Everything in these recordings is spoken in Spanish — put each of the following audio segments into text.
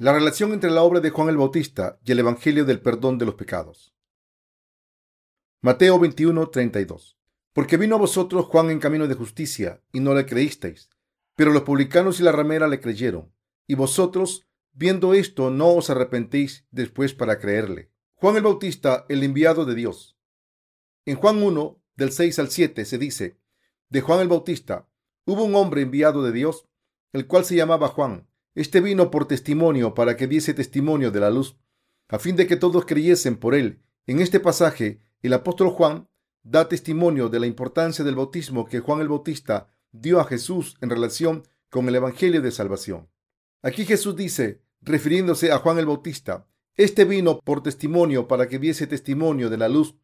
La relación entre la obra de Juan el Bautista y el Evangelio del perdón de los pecados. Mateo 21, 32. Porque vino a vosotros Juan en camino de justicia, y no le creísteis, pero los publicanos y la ramera le creyeron, y vosotros, viendo esto, no os arrepentís después para creerle. Juan el Bautista, el enviado de Dios. En Juan 1, del 6 al 7, se dice, de Juan el Bautista, hubo un hombre enviado de Dios, el cual se llamaba Juan este vino por testimonio para que diese testimonio de la luz, a fin de que todos creyesen por él. En este pasaje, el apóstol Juan da testimonio de la importancia del bautismo que Juan el Bautista dio a Jesús en relación con el Evangelio de Salvación. Aquí Jesús dice, refiriéndose a Juan el Bautista, este vino por testimonio para que diese testimonio de la luz.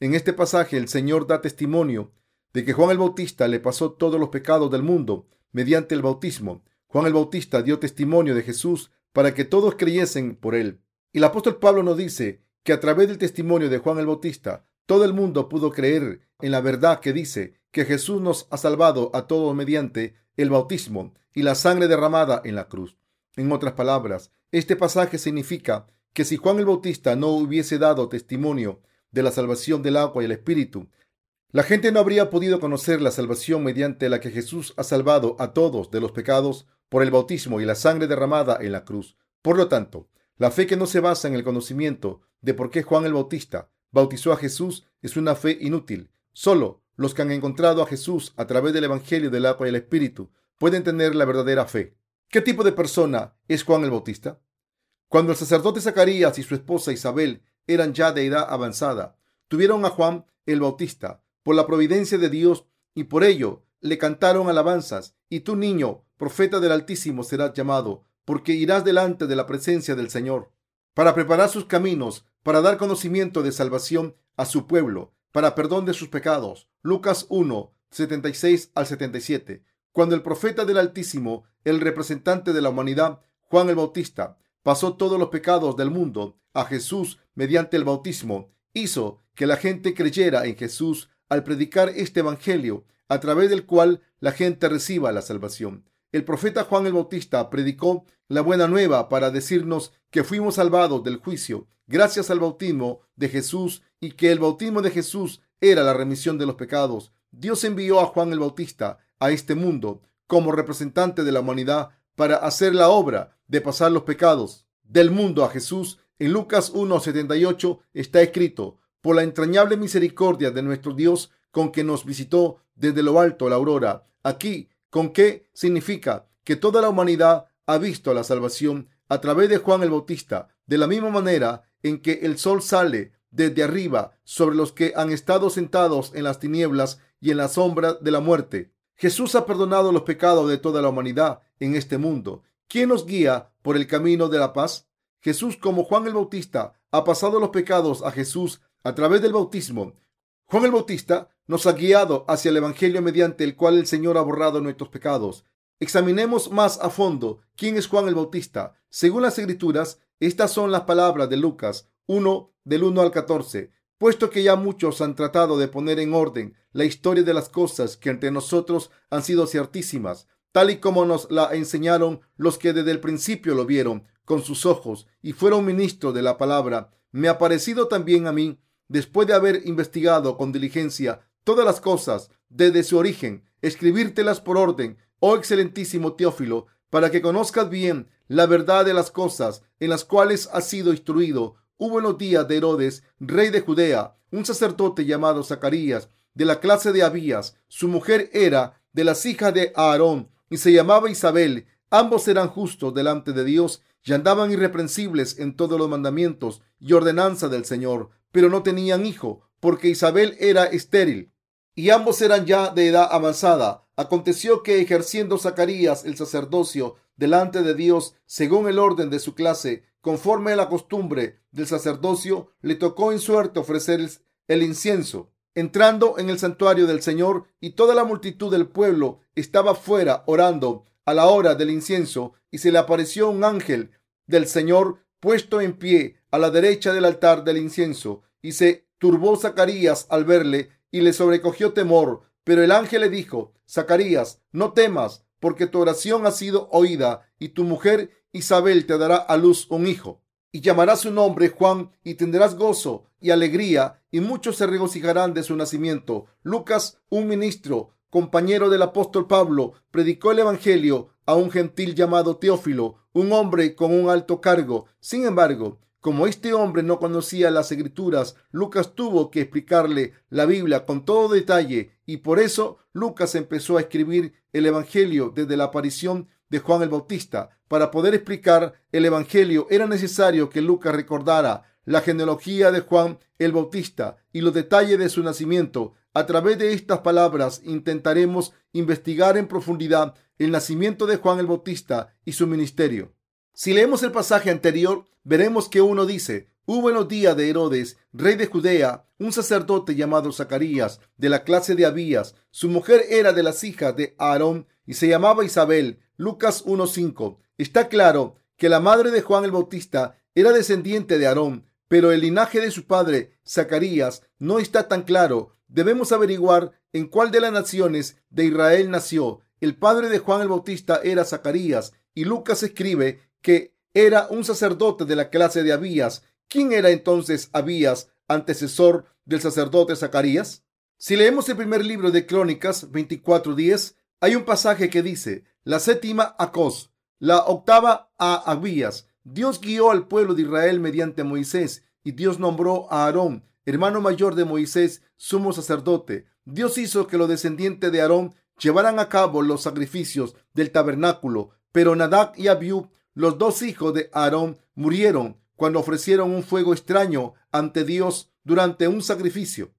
En este pasaje el Señor da testimonio de que Juan el Bautista le pasó todos los pecados del mundo mediante el bautismo Juan el Bautista dio testimonio de Jesús para que todos creyesen por él. Y el apóstol Pablo nos dice que a través del testimonio de Juan el Bautista, todo el mundo pudo creer en la verdad que dice que Jesús nos ha salvado a todos mediante el bautismo y la sangre derramada en la cruz. En otras palabras, este pasaje significa que si Juan el Bautista no hubiese dado testimonio de la salvación del agua y el Espíritu, la gente no habría podido conocer la salvación mediante la que Jesús ha salvado a todos de los pecados por el bautismo y la sangre derramada en la cruz. Por lo tanto, la fe que no se basa en el conocimiento de por qué Juan el Bautista bautizó a Jesús es una fe inútil. Solo los que han encontrado a Jesús a través del Evangelio del agua y el Espíritu pueden tener la verdadera fe. ¿Qué tipo de persona es Juan el Bautista? Cuando el sacerdote Zacarías y su esposa Isabel eran ya de edad avanzada, tuvieron a Juan el Bautista por la providencia de Dios y por ello le cantaron alabanzas. Y tu niño profeta del Altísimo serás llamado, porque irás delante de la presencia del Señor, para preparar sus caminos, para dar conocimiento de salvación a su pueblo, para perdón de sus pecados. Lucas 1, 76 al 77. Cuando el profeta del Altísimo, el representante de la humanidad, Juan el Bautista, pasó todos los pecados del mundo a Jesús mediante el bautismo, hizo que la gente creyera en Jesús al predicar este Evangelio, a través del cual la gente reciba la salvación. El profeta Juan el Bautista predicó la buena nueva para decirnos que fuimos salvados del juicio gracias al bautismo de Jesús y que el bautismo de Jesús era la remisión de los pecados. Dios envió a Juan el Bautista a este mundo como representante de la humanidad para hacer la obra de pasar los pecados del mundo a Jesús. En Lucas 1.78 está escrito, por la entrañable misericordia de nuestro Dios con que nos visitó desde lo alto la aurora. Aquí ¿Con qué significa que toda la humanidad ha visto la salvación a través de Juan el Bautista, de la misma manera en que el sol sale desde arriba sobre los que han estado sentados en las tinieblas y en la sombra de la muerte. Jesús ha perdonado los pecados de toda la humanidad en este mundo. ¿Quién nos guía por el camino de la paz? Jesús, como Juan el Bautista, ha pasado los pecados a Jesús a través del bautismo. Juan el Bautista nos ha guiado hacia el Evangelio mediante el cual el Señor ha borrado nuestros pecados. Examinemos más a fondo quién es Juan el Bautista. Según las Escrituras, estas son las palabras de Lucas 1 del 1 al 14. Puesto que ya muchos han tratado de poner en orden la historia de las cosas que entre nosotros han sido ciertísimas, tal y como nos la enseñaron los que desde el principio lo vieron con sus ojos y fueron ministros de la palabra, me ha parecido también a mí, después de haber investigado con diligencia todas las cosas desde su origen, escribírtelas por orden, oh excelentísimo Teófilo, para que conozcas bien la verdad de las cosas en las cuales has sido instruido. Hubo en los días de Herodes, rey de Judea, un sacerdote llamado Zacarías, de la clase de Abías. Su mujer era de las hijas de Aarón y se llamaba Isabel. Ambos eran justos delante de Dios y andaban irreprensibles en todos los mandamientos y ordenanza del Señor, pero no tenían hijo, porque Isabel era estéril y ambos eran ya de edad avanzada. Aconteció que ejerciendo Zacarías el sacerdocio delante de Dios según el orden de su clase, conforme a la costumbre del sacerdocio, le tocó en suerte ofrecer el incienso. Entrando en el santuario del Señor y toda la multitud del pueblo estaba fuera orando a la hora del incienso y se le apareció un ángel del Señor puesto en pie a la derecha del altar del incienso y se turbó Zacarías al verle y le sobrecogió temor. Pero el ángel le dijo, Zacarías, no temas, porque tu oración ha sido oída, y tu mujer Isabel te dará a luz un hijo, y llamará su nombre Juan, y tendrás gozo y alegría, y muchos se regocijarán de su nacimiento. Lucas, un ministro, compañero del apóstol Pablo, predicó el Evangelio a un gentil llamado Teófilo, un hombre con un alto cargo. Sin embargo, como este hombre no conocía las escrituras, Lucas tuvo que explicarle la Biblia con todo detalle y por eso Lucas empezó a escribir el Evangelio desde la aparición de Juan el Bautista. Para poder explicar el Evangelio era necesario que Lucas recordara la genealogía de Juan el Bautista y los detalles de su nacimiento. A través de estas palabras intentaremos investigar en profundidad el nacimiento de Juan el Bautista y su ministerio. Si leemos el pasaje anterior, veremos que uno dice, hubo en los días de Herodes, rey de Judea, un sacerdote llamado Zacarías, de la clase de Abías. Su mujer era de las hijas de Aarón y se llamaba Isabel. Lucas 1.5. Está claro que la madre de Juan el Bautista era descendiente de Aarón, pero el linaje de su padre, Zacarías, no está tan claro. Debemos averiguar en cuál de las naciones de Israel nació. El padre de Juan el Bautista era Zacarías y Lucas escribe que era un sacerdote de la clase de Abías. ¿Quién era entonces Abías, antecesor del sacerdote Zacarías? Si leemos el primer libro de Crónicas 24:10, hay un pasaje que dice, la séptima a Cos, la octava a Abías. Dios guió al pueblo de Israel mediante Moisés y Dios nombró a Aarón, hermano mayor de Moisés, sumo sacerdote. Dios hizo que los descendientes de Aarón llevaran a cabo los sacrificios del tabernáculo, pero Nadab y Abiú los dos hijos de Aarón murieron cuando ofrecieron un fuego extraño ante Dios durante un sacrificio.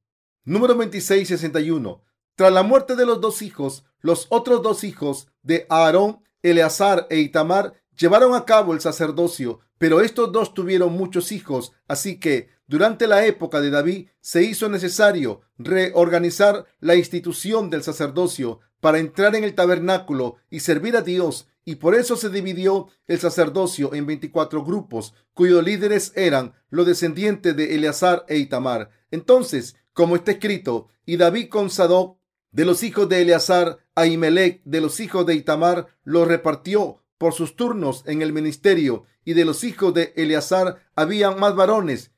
Número 2661. Tras la muerte de los dos hijos, los otros dos hijos de Aarón, Eleazar e Itamar, llevaron a cabo el sacerdocio, pero estos dos tuvieron muchos hijos, así que durante la época de David se hizo necesario reorganizar la institución del sacerdocio para entrar en el tabernáculo y servir a Dios y por eso se dividió el sacerdocio en 24 grupos, cuyos líderes eran los descendientes de Eleazar e Itamar. Entonces, como está escrito, y David con Sadoc de los hijos de Eleazar, Ahimelech de los hijos de Itamar, los repartió por sus turnos en el ministerio, y de los hijos de Eleazar habían más varones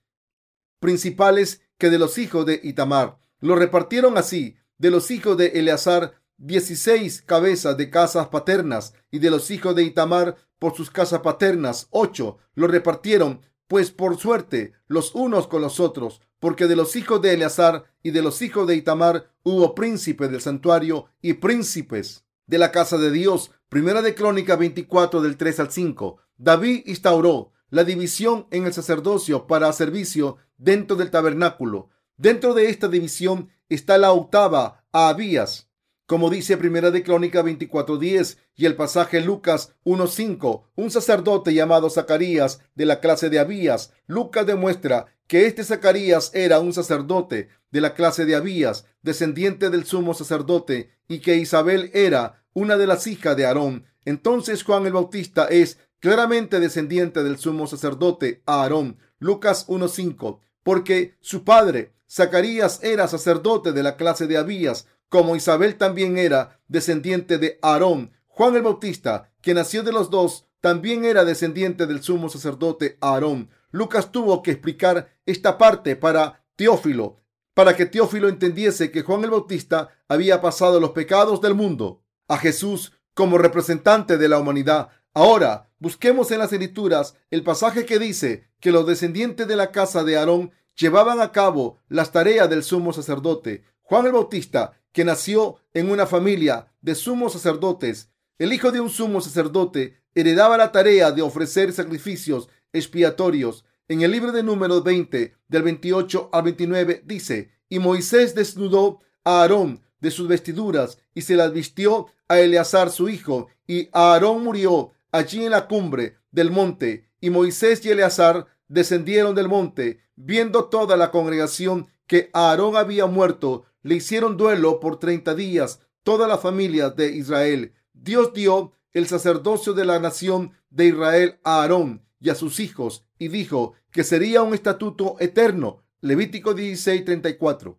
principales que de los hijos de Itamar. Lo repartieron así, de los hijos de Eleazar dieciséis cabezas de casas paternas y de los hijos de Itamar por sus casas paternas ocho. Lo repartieron pues por suerte los unos con los otros, porque de los hijos de Eleazar y de los hijos de Itamar hubo príncipes del santuario y príncipes de la casa de Dios. Primera de Crónica 24 del 3 al 5. David instauró la división en el sacerdocio para servicio dentro del tabernáculo. Dentro de esta división está la octava a Abías, como dice Primera de Crónica 24:10 y el pasaje Lucas 1:5, un sacerdote llamado Zacarías de la clase de Abías. Lucas demuestra que este Zacarías era un sacerdote de la clase de Abías, descendiente del sumo sacerdote, y que Isabel era una de las hijas de Aarón. Entonces Juan el Bautista es claramente descendiente del sumo sacerdote Aarón. Lucas 1:5, porque su padre Zacarías era sacerdote de la clase de Abías, como Isabel también era descendiente de Aarón. Juan el Bautista, que nació de los dos, también era descendiente del sumo sacerdote Aarón. Lucas tuvo que explicar esta parte para Teófilo, para que Teófilo entendiese que Juan el Bautista había pasado los pecados del mundo a Jesús como representante de la humanidad. Ahora, busquemos en las escrituras el pasaje que dice que los descendientes de la casa de Aarón llevaban a cabo las tareas del sumo sacerdote. Juan el Bautista que nació en una familia de sumos sacerdotes, el hijo de un sumo sacerdote heredaba la tarea de ofrecer sacrificios expiatorios. En el libro de números 20, del 28 al 29, dice, y Moisés desnudó a Aarón de sus vestiduras y se las vistió a Eleazar su hijo, y Aarón murió allí en la cumbre del monte, y Moisés y Eleazar descendieron del monte, viendo toda la congregación que Aarón había muerto, le hicieron duelo por treinta días toda la familia de Israel. Dios dio el sacerdocio de la nación de Israel a Aarón y a sus hijos y dijo que sería un estatuto eterno. Levítico 16:34.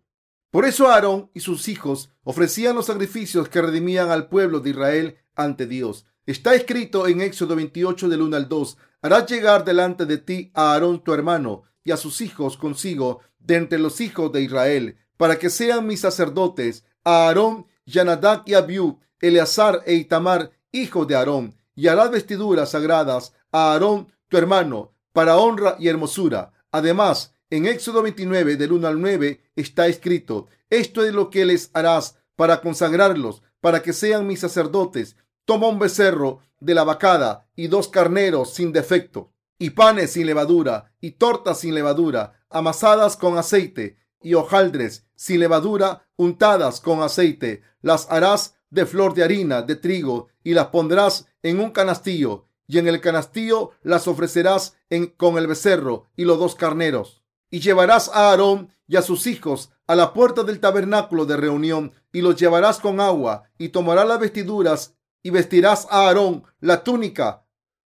Por eso Aarón y sus hijos ofrecían los sacrificios que redimían al pueblo de Israel ante Dios. Está escrito en Éxodo 28 del 1 al 2, harás llegar delante de ti a Aarón tu hermano y a sus hijos consigo de entre los hijos de Israel, para que sean mis sacerdotes, a Aarón, Yanadab y Abiú, Eleazar e Itamar, hijos de Aarón, y harás vestiduras sagradas a Aarón tu hermano, para honra y hermosura. Además, en Éxodo 29 del 1 al 9 está escrito, esto es lo que les harás para consagrarlos, para que sean mis sacerdotes, Toma un becerro de la vacada y dos carneros sin defecto, y panes sin levadura, y tortas sin levadura, amasadas con aceite, y hojaldres sin levadura, untadas con aceite. Las harás de flor de harina de trigo, y las pondrás en un canastillo, y en el canastillo las ofrecerás con el becerro y los dos carneros. Y llevarás a Aarón y a sus hijos a la puerta del tabernáculo de reunión, y los llevarás con agua, y tomarás las vestiduras y vestirás a Aarón la túnica,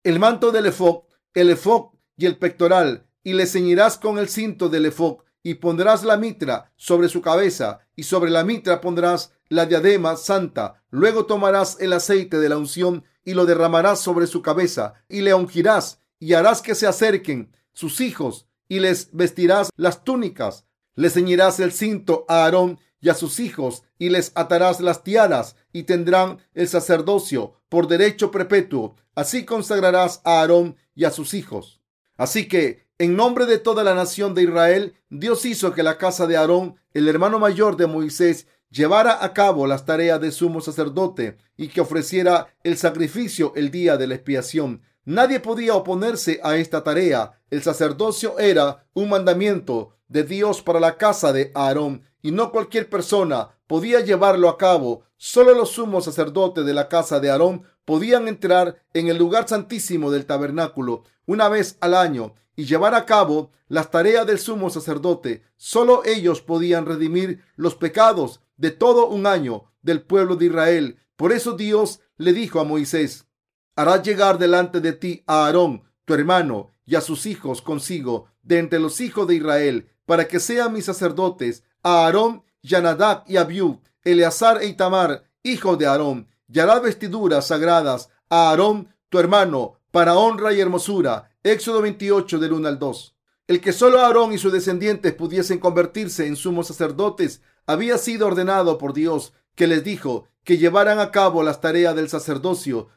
el manto del efod, el efod y el pectoral, y le ceñirás con el cinto del efod, y pondrás la mitra sobre su cabeza, y sobre la mitra pondrás la diadema santa. Luego tomarás el aceite de la unción y lo derramarás sobre su cabeza, y le ungirás, y harás que se acerquen sus hijos, y les vestirás las túnicas. Le ceñirás el cinto a Aarón y a sus hijos, y les atarás las tiaras, y tendrán el sacerdocio por derecho perpetuo. Así consagrarás a Aarón y a sus hijos. Así que, en nombre de toda la nación de Israel, Dios hizo que la casa de Aarón, el hermano mayor de Moisés, llevara a cabo las tareas de sumo sacerdote y que ofreciera el sacrificio el día de la expiación. Nadie podía oponerse a esta tarea. El sacerdocio era un mandamiento de Dios para la casa de Aarón y no cualquier persona podía llevarlo a cabo. Solo los sumos sacerdotes de la casa de Aarón podían entrar en el lugar santísimo del tabernáculo una vez al año y llevar a cabo las tareas del sumo sacerdote. Solo ellos podían redimir los pecados de todo un año del pueblo de Israel. Por eso Dios le dijo a Moisés, harás llegar delante de ti a Aarón, tu hermano, y a sus hijos consigo, de entre los hijos de Israel, para que sean mis sacerdotes a Aarón, Yanadab y Abiú, Eleazar e Itamar, hijos de Aarón, y hará vestiduras sagradas a Aarón, tu hermano, para honra y hermosura. Éxodo 28 del 1 al 2. El que solo Aarón y sus descendientes pudiesen convertirse en sumos sacerdotes había sido ordenado por Dios, que les dijo que llevaran a cabo las tareas del sacerdocio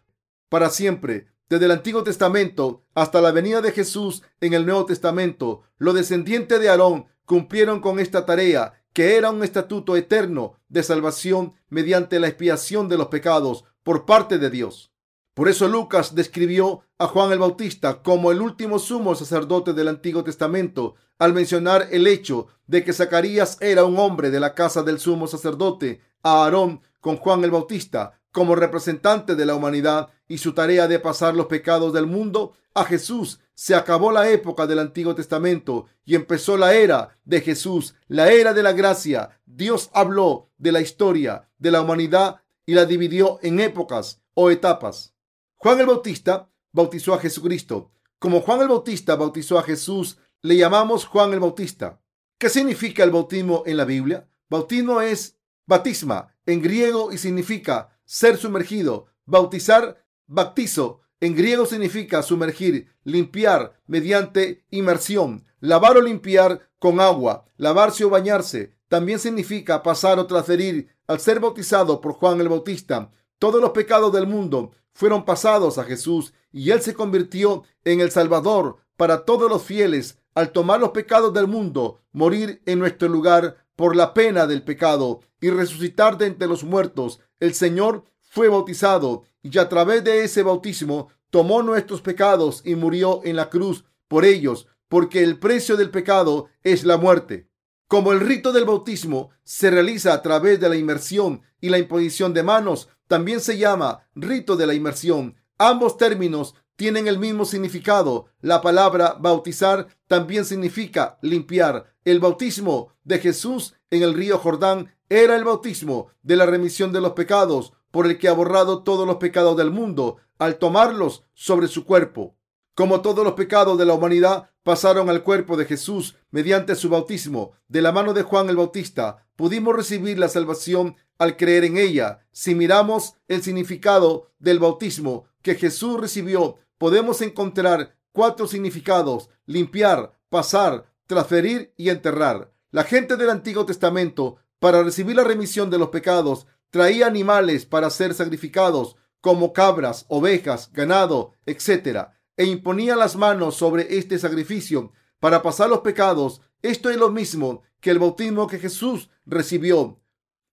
para siempre. Desde el Antiguo Testamento hasta la venida de Jesús en el Nuevo Testamento, los descendientes de Aarón cumplieron con esta tarea, que era un estatuto eterno de salvación mediante la expiación de los pecados por parte de Dios. Por eso Lucas describió a Juan el Bautista como el último sumo sacerdote del Antiguo Testamento al mencionar el hecho de que Zacarías era un hombre de la casa del sumo sacerdote, Aarón con Juan el Bautista como representante de la humanidad y su tarea de pasar los pecados del mundo a Jesús. Se acabó la época del Antiguo Testamento y empezó la era de Jesús, la era de la gracia. Dios habló de la historia de la humanidad y la dividió en épocas o etapas. Juan el Bautista bautizó a Jesucristo. Como Juan el Bautista bautizó a Jesús, le llamamos Juan el Bautista. ¿Qué significa el bautismo en la Biblia? Bautismo es batisma en griego y significa ser sumergido. Bautizar, baptizo, en griego significa sumergir, limpiar mediante inmersión, lavar o limpiar con agua, lavarse o bañarse. También significa pasar o transferir. Al ser bautizado por Juan el Bautista, todos los pecados del mundo fueron pasados a Jesús y él se convirtió en el Salvador para todos los fieles al tomar los pecados del mundo, morir en nuestro lugar por la pena del pecado y resucitar de entre los muertos el Señor fue bautizado y a través de ese bautismo tomó nuestros pecados y murió en la cruz por ellos, porque el precio del pecado es la muerte. Como el rito del bautismo se realiza a través de la inmersión y la imposición de manos, también se llama rito de la inmersión. Ambos términos tienen el mismo significado. La palabra bautizar también significa limpiar. El bautismo de Jesús en el río Jordán era el bautismo de la remisión de los pecados por el que ha borrado todos los pecados del mundo al tomarlos sobre su cuerpo. Como todos los pecados de la humanidad pasaron al cuerpo de Jesús mediante su bautismo de la mano de Juan el Bautista, pudimos recibir la salvación al creer en ella. Si miramos el significado del bautismo, que Jesús recibió, podemos encontrar cuatro significados. Limpiar, pasar, transferir y enterrar. La gente del Antiguo Testamento, para recibir la remisión de los pecados, traía animales para ser sacrificados, como cabras, ovejas, ganado, etc., e imponía las manos sobre este sacrificio para pasar los pecados. Esto es lo mismo que el bautismo que Jesús recibió.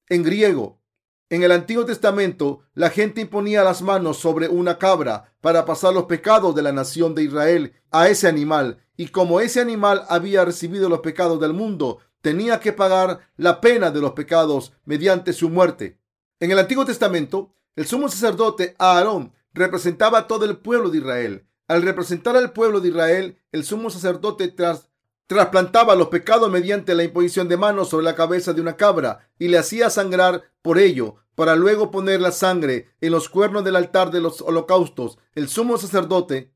En griego, en el Antiguo Testamento, la gente imponía las manos sobre una cabra para pasar los pecados de la nación de Israel a ese animal, y como ese animal había recibido los pecados del mundo, tenía que pagar la pena de los pecados mediante su muerte. En el Antiguo Testamento, el sumo sacerdote Aarón representaba a todo el pueblo de Israel. Al representar al pueblo de Israel, el sumo sacerdote tras trasplantaba los pecados mediante la imposición de manos sobre la cabeza de una cabra y le hacía sangrar por ello, para luego poner la sangre en los cuernos del altar de los holocaustos. El sumo sacerdote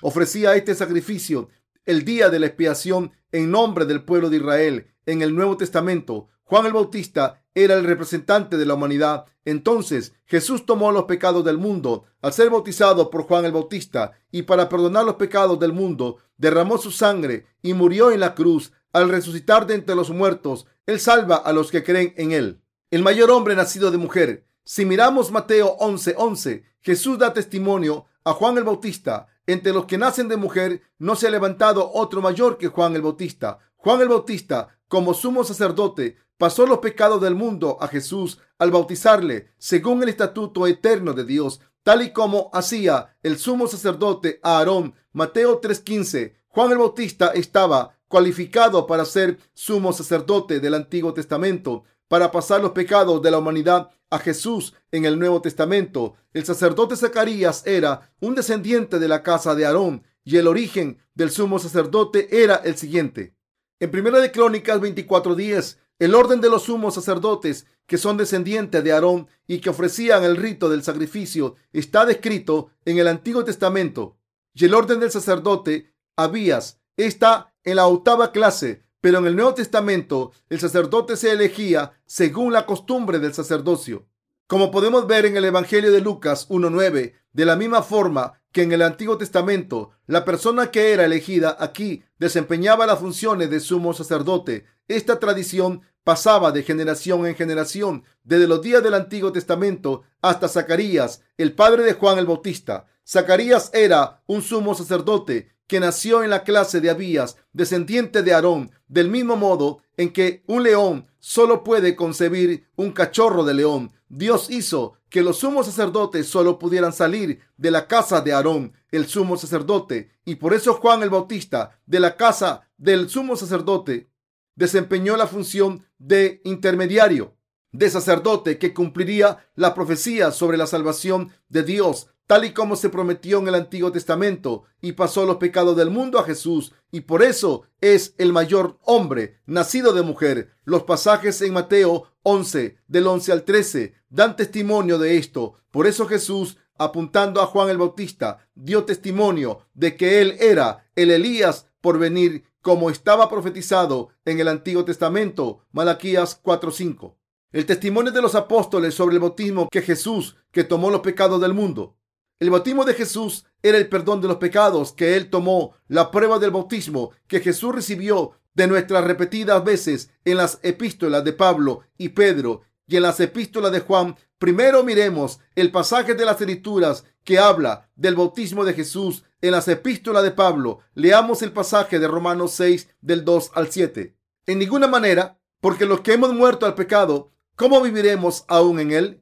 ofrecía este sacrificio el día de la expiación en nombre del pueblo de Israel. En el Nuevo Testamento, Juan el Bautista era el representante de la humanidad. Entonces Jesús tomó los pecados del mundo al ser bautizado por Juan el Bautista y para perdonar los pecados del mundo derramó su sangre y murió en la cruz. Al resucitar de entre los muertos, Él salva a los que creen en Él. El mayor hombre nacido de mujer. Si miramos Mateo 11:11, 11, Jesús da testimonio a Juan el Bautista. Entre los que nacen de mujer no se ha levantado otro mayor que Juan el Bautista. Juan el Bautista, como sumo sacerdote, pasó los pecados del mundo a Jesús al bautizarle según el estatuto eterno de Dios, tal y como hacía el sumo sacerdote Aarón. Mateo 3:15. Juan el Bautista estaba cualificado para ser sumo sacerdote del Antiguo Testamento, para pasar los pecados de la humanidad a Jesús en el Nuevo Testamento. El sacerdote Zacarías era un descendiente de la casa de Aarón y el origen del sumo sacerdote era el siguiente. En Primera de Crónicas 24:10 el orden de los sumos sacerdotes que son descendientes de Aarón y que ofrecían el rito del sacrificio está descrito en el Antiguo Testamento. Y el orden del sacerdote Abías está en la octava clase, pero en el Nuevo Testamento el sacerdote se elegía según la costumbre del sacerdocio. Como podemos ver en el Evangelio de Lucas 1.9, de la misma forma que en el Antiguo Testamento, la persona que era elegida aquí desempeñaba las funciones de sumo sacerdote. Esta tradición pasaba de generación en generación, desde los días del Antiguo Testamento hasta Zacarías, el padre de Juan el Bautista. Zacarías era un sumo sacerdote que nació en la clase de Abías, descendiente de Aarón, del mismo modo en que un león solo puede concebir un cachorro de león. Dios hizo que los sumos sacerdotes solo pudieran salir de la casa de Aarón, el sumo sacerdote, y por eso Juan el Bautista, de la casa del sumo sacerdote, desempeñó la función de intermediario, de sacerdote que cumpliría la profecía sobre la salvación de Dios, tal y como se prometió en el Antiguo Testamento, y pasó los pecados del mundo a Jesús, y por eso es el mayor hombre nacido de mujer. Los pasajes en Mateo 11, del 11 al 13, dan testimonio de esto. Por eso Jesús apuntando a Juan el Bautista, dio testimonio de que él era el Elías por venir como estaba profetizado en el Antiguo Testamento, Malaquías 4:5. El testimonio de los apóstoles sobre el bautismo que Jesús, que tomó los pecados del mundo. El bautismo de Jesús era el perdón de los pecados que él tomó, la prueba del bautismo que Jesús recibió de nuestras repetidas veces en las epístolas de Pablo y Pedro y en las epístolas de Juan. Primero miremos el pasaje de las escrituras que habla del bautismo de Jesús en las epístolas de Pablo, leamos el pasaje de Romanos 6 del 2 al 7. En ninguna manera, porque los que hemos muerto al pecado, ¿cómo viviremos aún en él?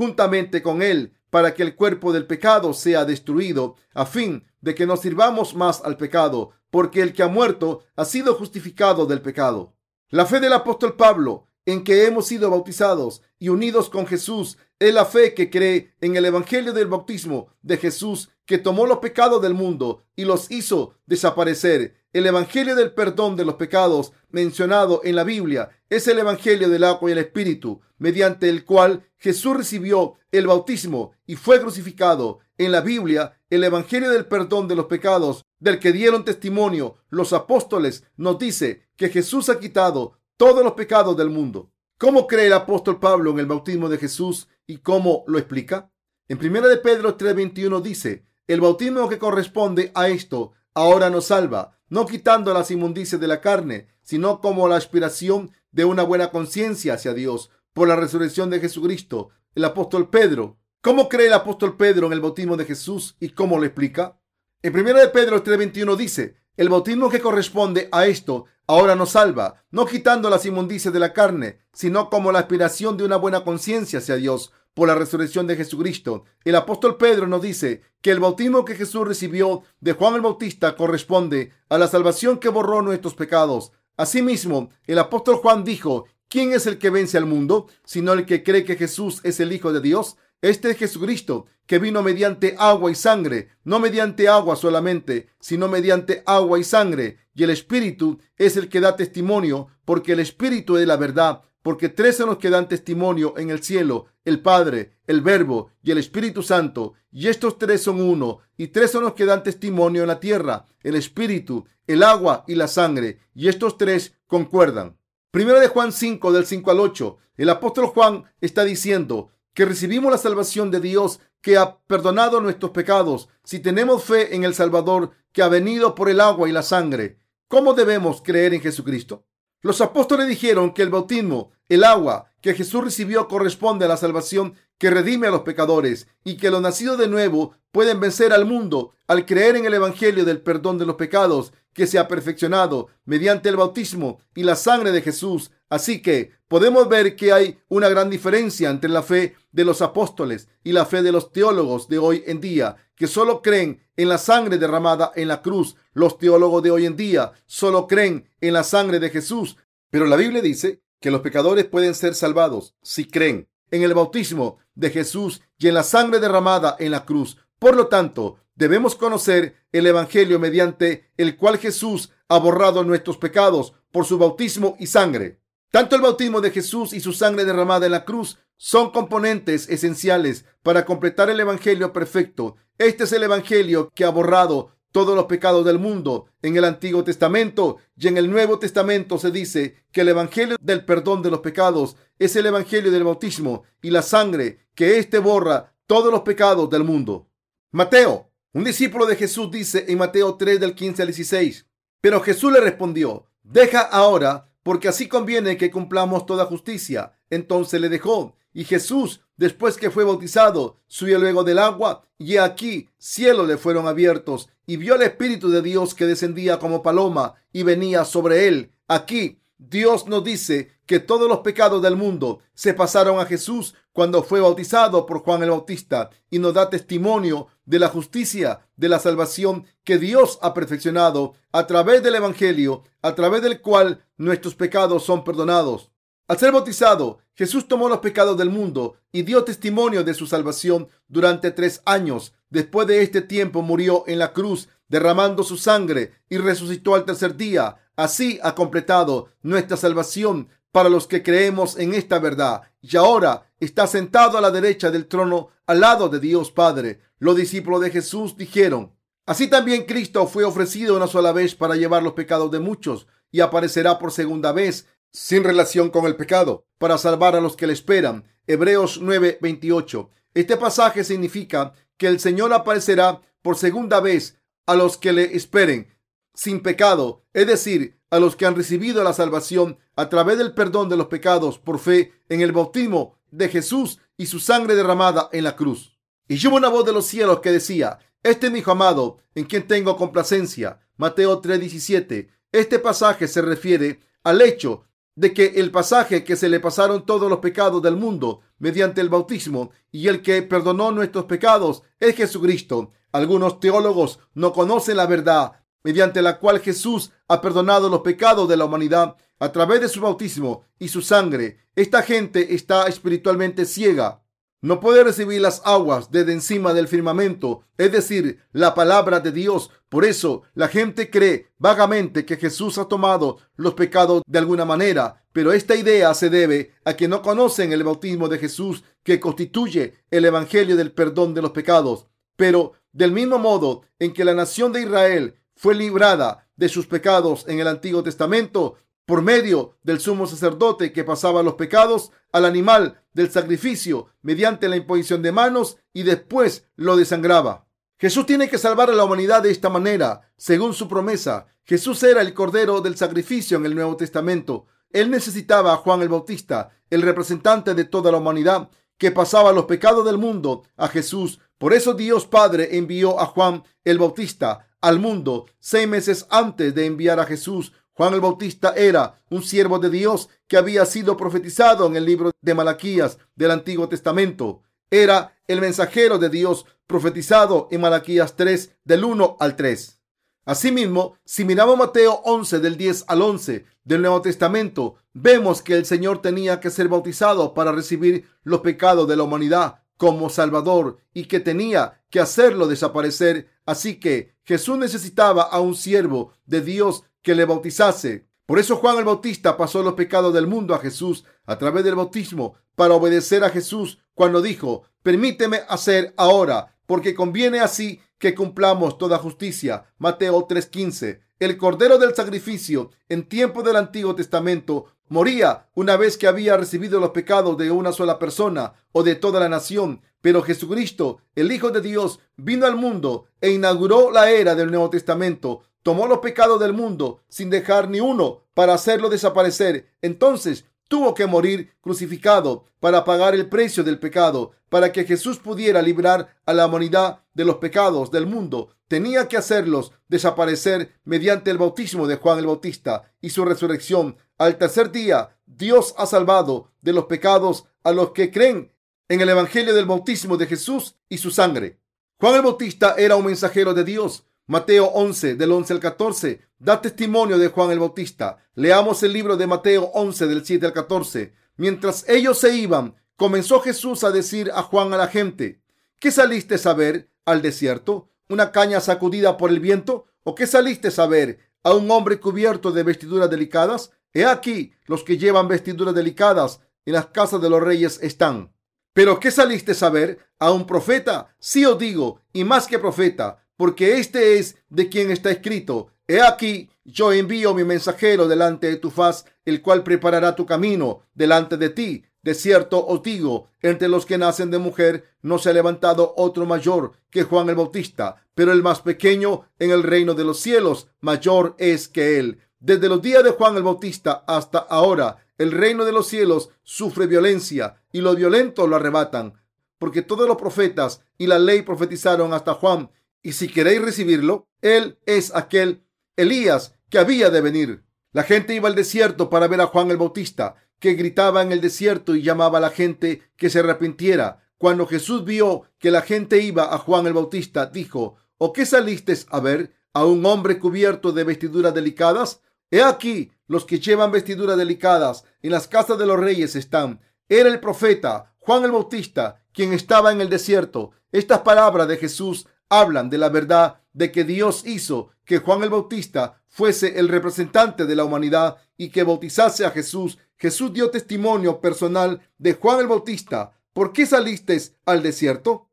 juntamente con Él, para que el cuerpo del pecado sea destruido, a fin de que no sirvamos más al pecado, porque el que ha muerto ha sido justificado del pecado. La fe del apóstol Pablo en que hemos sido bautizados y unidos con Jesús es la fe que cree en el Evangelio del bautismo de Jesús que tomó los pecados del mundo y los hizo desaparecer. El Evangelio del perdón de los pecados mencionado en la Biblia es el Evangelio del agua y el Espíritu, mediante el cual Jesús recibió el bautismo y fue crucificado. En la Biblia, el Evangelio del perdón de los pecados del que dieron testimonio los apóstoles nos dice que Jesús ha quitado todos los pecados del mundo. ¿Cómo cree el apóstol Pablo en el bautismo de Jesús y cómo lo explica? En 1 de Pedro 3:21 dice, el bautismo que corresponde a esto ahora nos salva, no quitando las inmundicias de la carne, sino como la aspiración de una buena conciencia hacia Dios por la resurrección de Jesucristo. El apóstol Pedro. ¿Cómo cree el apóstol Pedro en el bautismo de Jesús y cómo lo explica? En 1 de Pedro 3:21 dice, el bautismo que corresponde a esto ahora nos salva, no quitando las inmundicias de la carne, sino como la aspiración de una buena conciencia hacia Dios por la resurrección de Jesucristo. El apóstol Pedro nos dice que el bautismo que Jesús recibió de Juan el Bautista corresponde a la salvación que borró nuestros pecados. Asimismo, el apóstol Juan dijo, ¿quién es el que vence al mundo? Sino el que cree que Jesús es el Hijo de Dios. Este es Jesucristo, que vino mediante agua y sangre, no mediante agua solamente, sino mediante agua y sangre. Y el Espíritu es el que da testimonio, porque el Espíritu es la verdad, porque tres son los que dan testimonio en el cielo, el Padre, el Verbo y el Espíritu Santo, y estos tres son uno, y tres son los que dan testimonio en la tierra, el Espíritu, el agua y la sangre, y estos tres concuerdan. Primero de Juan 5, del 5 al 8, el apóstol Juan está diciendo, que recibimos la salvación de Dios que ha perdonado nuestros pecados si tenemos fe en el Salvador que ha venido por el agua y la sangre. ¿Cómo debemos creer en Jesucristo? Los apóstoles dijeron que el bautismo, el agua que Jesús recibió corresponde a la salvación que redime a los pecadores y que los nacidos de nuevo pueden vencer al mundo al creer en el Evangelio del perdón de los pecados que se ha perfeccionado mediante el bautismo y la sangre de Jesús. Así que podemos ver que hay una gran diferencia entre la fe de los apóstoles y la fe de los teólogos de hoy en día, que solo creen en la sangre derramada en la cruz. Los teólogos de hoy en día solo creen en la sangre de Jesús. Pero la Biblia dice que los pecadores pueden ser salvados si creen en el bautismo de Jesús y en la sangre derramada en la cruz. Por lo tanto, debemos conocer el Evangelio mediante el cual Jesús ha borrado nuestros pecados por su bautismo y sangre. Tanto el bautismo de Jesús y su sangre derramada en la cruz son componentes esenciales para completar el Evangelio perfecto. Este es el Evangelio que ha borrado todos los pecados del mundo. En el Antiguo Testamento y en el Nuevo Testamento se dice que el Evangelio del perdón de los pecados es el Evangelio del bautismo y la sangre, que éste borra todos los pecados del mundo. Mateo, un discípulo de Jesús, dice en Mateo 3 del 15 al 16, pero Jesús le respondió, deja ahora, porque así conviene que cumplamos toda justicia. Entonces le dejó, y Jesús, después que fue bautizado, subió luego del agua, y aquí cielos le fueron abiertos, y vio el Espíritu de Dios que descendía como paloma y venía sobre él. Aquí Dios nos dice que todos los pecados del mundo se pasaron a Jesús cuando fue bautizado por Juan el Bautista y nos da testimonio de la justicia, de la salvación que Dios ha perfeccionado a través del Evangelio, a través del cual nuestros pecados son perdonados. Al ser bautizado, Jesús tomó los pecados del mundo y dio testimonio de su salvación durante tres años. Después de este tiempo murió en la cruz, derramando su sangre y resucitó al tercer día. Así ha completado nuestra salvación para los que creemos en esta verdad. Y ahora está sentado a la derecha del trono al lado de Dios Padre. Los discípulos de Jesús dijeron, así también Cristo fue ofrecido una sola vez para llevar los pecados de muchos y aparecerá por segunda vez sin relación con el pecado para salvar a los que le esperan. Hebreos 9:28. Este pasaje significa que el Señor aparecerá por segunda vez a los que le esperen sin pecado, es decir, a los que han recibido la salvación a través del perdón de los pecados por fe en el bautismo de Jesús y su sangre derramada en la cruz. Y hubo una voz de los cielos que decía, este es mi hijo amado, en quien tengo complacencia. Mateo 3:17. Este pasaje se refiere al hecho de que el pasaje que se le pasaron todos los pecados del mundo mediante el bautismo y el que perdonó nuestros pecados es Jesucristo. Algunos teólogos no conocen la verdad mediante la cual Jesús ha perdonado los pecados de la humanidad a través de su bautismo y su sangre. Esta gente está espiritualmente ciega. No puede recibir las aguas desde encima del firmamento, es decir, la palabra de Dios. Por eso la gente cree vagamente que Jesús ha tomado los pecados de alguna manera, pero esta idea se debe a que no conocen el bautismo de Jesús que constituye el Evangelio del perdón de los pecados. Pero del mismo modo en que la nación de Israel fue librada de sus pecados en el Antiguo Testamento, por medio del sumo sacerdote que pasaba los pecados al animal del sacrificio mediante la imposición de manos y después lo desangraba. Jesús tiene que salvar a la humanidad de esta manera, según su promesa. Jesús era el cordero del sacrificio en el Nuevo Testamento. Él necesitaba a Juan el Bautista, el representante de toda la humanidad, que pasaba los pecados del mundo a Jesús. Por eso Dios Padre envió a Juan el Bautista al mundo seis meses antes de enviar a Jesús Juan el Bautista era un siervo de Dios que había sido profetizado en el libro de Malaquías del Antiguo Testamento. Era el mensajero de Dios profetizado en Malaquías 3 del 1 al 3. Asimismo, si miramos Mateo 11 del 10 al 11 del Nuevo Testamento, vemos que el Señor tenía que ser bautizado para recibir los pecados de la humanidad como Salvador y que tenía que hacerlo desaparecer. Así que Jesús necesitaba a un siervo de Dios que le bautizase. Por eso Juan el Bautista pasó los pecados del mundo a Jesús a través del bautismo para obedecer a Jesús cuando dijo, permíteme hacer ahora, porque conviene así que cumplamos toda justicia. Mateo 3:15. El cordero del sacrificio en tiempo del Antiguo Testamento moría una vez que había recibido los pecados de una sola persona o de toda la nación. Pero Jesucristo, el Hijo de Dios, vino al mundo e inauguró la era del Nuevo Testamento tomó los pecados del mundo sin dejar ni uno para hacerlo desaparecer. Entonces tuvo que morir crucificado para pagar el precio del pecado, para que Jesús pudiera librar a la humanidad de los pecados del mundo. Tenía que hacerlos desaparecer mediante el bautismo de Juan el Bautista y su resurrección. Al tercer día, Dios ha salvado de los pecados a los que creen en el Evangelio del bautismo de Jesús y su sangre. Juan el Bautista era un mensajero de Dios Mateo 11, del 11 al 14, da testimonio de Juan el Bautista. Leamos el libro de Mateo 11, del 7 al 14. Mientras ellos se iban, comenzó Jesús a decir a Juan a la gente, ¿qué saliste a ver al desierto? ¿Una caña sacudida por el viento? ¿O qué saliste a ver a un hombre cubierto de vestiduras delicadas? He aquí, los que llevan vestiduras delicadas en las casas de los reyes están. ¿Pero qué saliste a ver a un profeta? Sí os digo, y más que profeta, porque este es de quien está escrito, he aquí, yo envío mi mensajero delante de tu faz, el cual preparará tu camino delante de ti. De cierto os digo, entre los que nacen de mujer no se ha levantado otro mayor que Juan el Bautista, pero el más pequeño en el reino de los cielos mayor es que él. Desde los días de Juan el Bautista hasta ahora, el reino de los cielos sufre violencia y los violentos lo arrebatan, porque todos los profetas y la ley profetizaron hasta Juan y si queréis recibirlo, él es aquel Elías que había de venir. La gente iba al desierto para ver a Juan el Bautista, que gritaba en el desierto y llamaba a la gente que se arrepintiera. Cuando Jesús vio que la gente iba a Juan el Bautista, dijo, ¿O qué saliste a ver? ¿A un hombre cubierto de vestiduras delicadas? He aquí, los que llevan vestiduras delicadas en las casas de los reyes están. Era el profeta Juan el Bautista quien estaba en el desierto. Estas palabras de Jesús hablan de la verdad de que Dios hizo que Juan el Bautista fuese el representante de la humanidad y que bautizase a Jesús. Jesús dio testimonio personal de Juan el Bautista. ¿Por qué saliste al desierto?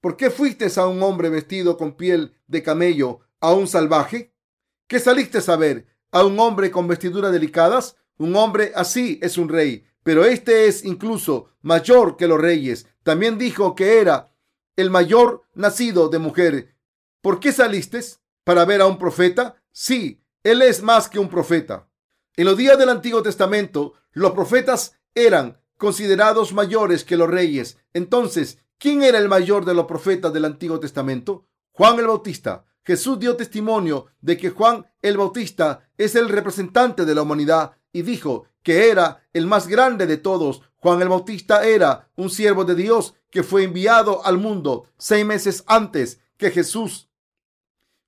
¿Por qué fuiste a un hombre vestido con piel de camello, a un salvaje? ¿Qué saliste a ver? ¿A un hombre con vestiduras delicadas? Un hombre así es un rey, pero este es incluso mayor que los reyes. También dijo que era el mayor nacido de mujer. ¿Por qué saliste? ¿Para ver a un profeta? Sí, él es más que un profeta. En los días del Antiguo Testamento, los profetas eran considerados mayores que los reyes. Entonces, ¿quién era el mayor de los profetas del Antiguo Testamento? Juan el Bautista. Jesús dio testimonio de que Juan el Bautista es el representante de la humanidad y dijo que era el más grande de todos. Juan el Bautista era un siervo de Dios que fue enviado al mundo seis meses antes que Jesús.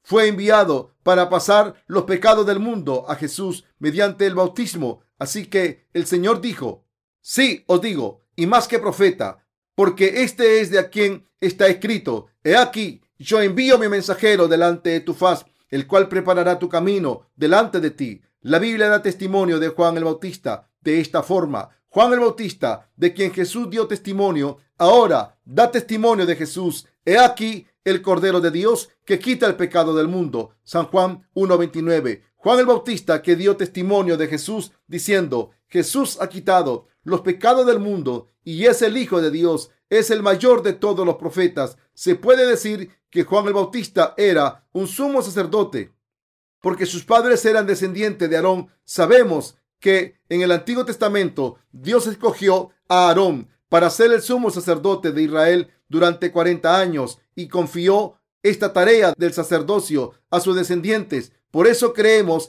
Fue enviado para pasar los pecados del mundo a Jesús mediante el bautismo. Así que el Señor dijo, sí, os digo, y más que profeta, porque este es de a quien está escrito, he aquí, yo envío mi mensajero delante de tu faz, el cual preparará tu camino delante de ti. La Biblia da testimonio de Juan el Bautista de esta forma. Juan el Bautista, de quien Jesús dio testimonio, ahora da testimonio de Jesús. He aquí el Cordero de Dios que quita el pecado del mundo. San Juan 1.29. Juan el Bautista que dio testimonio de Jesús diciendo, Jesús ha quitado los pecados del mundo y es el Hijo de Dios, es el mayor de todos los profetas. Se puede decir que Juan el Bautista era un sumo sacerdote porque sus padres eran descendientes de Aarón. Sabemos que en el Antiguo Testamento Dios escogió a Aarón para ser el sumo sacerdote de Israel durante 40 años y confió esta tarea del sacerdocio a sus descendientes. Por eso creemos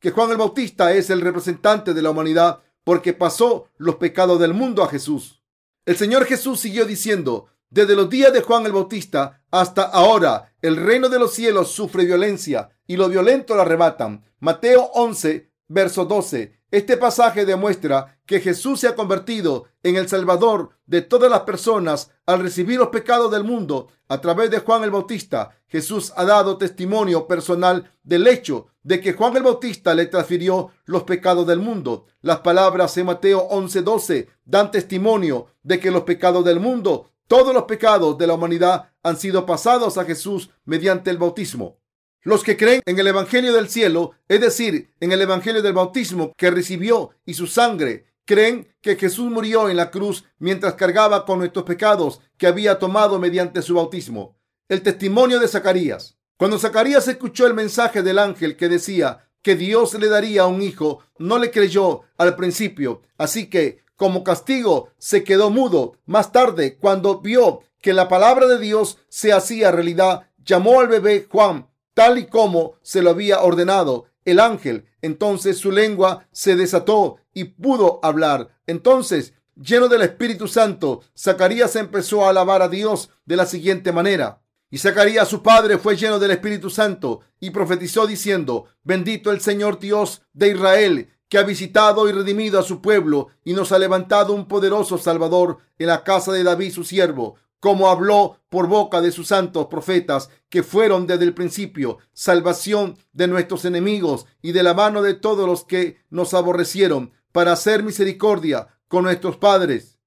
que Juan el Bautista es el representante de la humanidad porque pasó los pecados del mundo a Jesús. El Señor Jesús siguió diciendo, desde los días de Juan el Bautista hasta ahora, el reino de los cielos sufre violencia y lo violento lo arrebatan. Mateo 11, verso 12. Este pasaje demuestra que Jesús se ha convertido en el Salvador de todas las personas al recibir los pecados del mundo a través de Juan el Bautista. Jesús ha dado testimonio personal del hecho de que Juan el Bautista le transfirió los pecados del mundo. Las palabras en Mateo 11:12 dan testimonio de que los pecados del mundo, todos los pecados de la humanidad han sido pasados a Jesús mediante el bautismo. Los que creen en el Evangelio del cielo, es decir, en el Evangelio del bautismo que recibió y su sangre, creen que Jesús murió en la cruz mientras cargaba con nuestros pecados que había tomado mediante su bautismo. El testimonio de Zacarías. Cuando Zacarías escuchó el mensaje del ángel que decía que Dios le daría un hijo, no le creyó al principio, así que como castigo se quedó mudo. Más tarde, cuando vio que la palabra de Dios se hacía realidad, llamó al bebé Juan tal y como se lo había ordenado el ángel. Entonces su lengua se desató y pudo hablar. Entonces, lleno del Espíritu Santo, Zacarías empezó a alabar a Dios de la siguiente manera. Y Zacarías, su padre, fue lleno del Espíritu Santo y profetizó diciendo, bendito el Señor Dios de Israel, que ha visitado y redimido a su pueblo y nos ha levantado un poderoso Salvador en la casa de David, su siervo, como habló por boca de sus santos profetas, que fueron desde el principio salvación de nuestros enemigos y de la mano de todos los que nos aborrecieron, para hacer misericordia con nuestros padres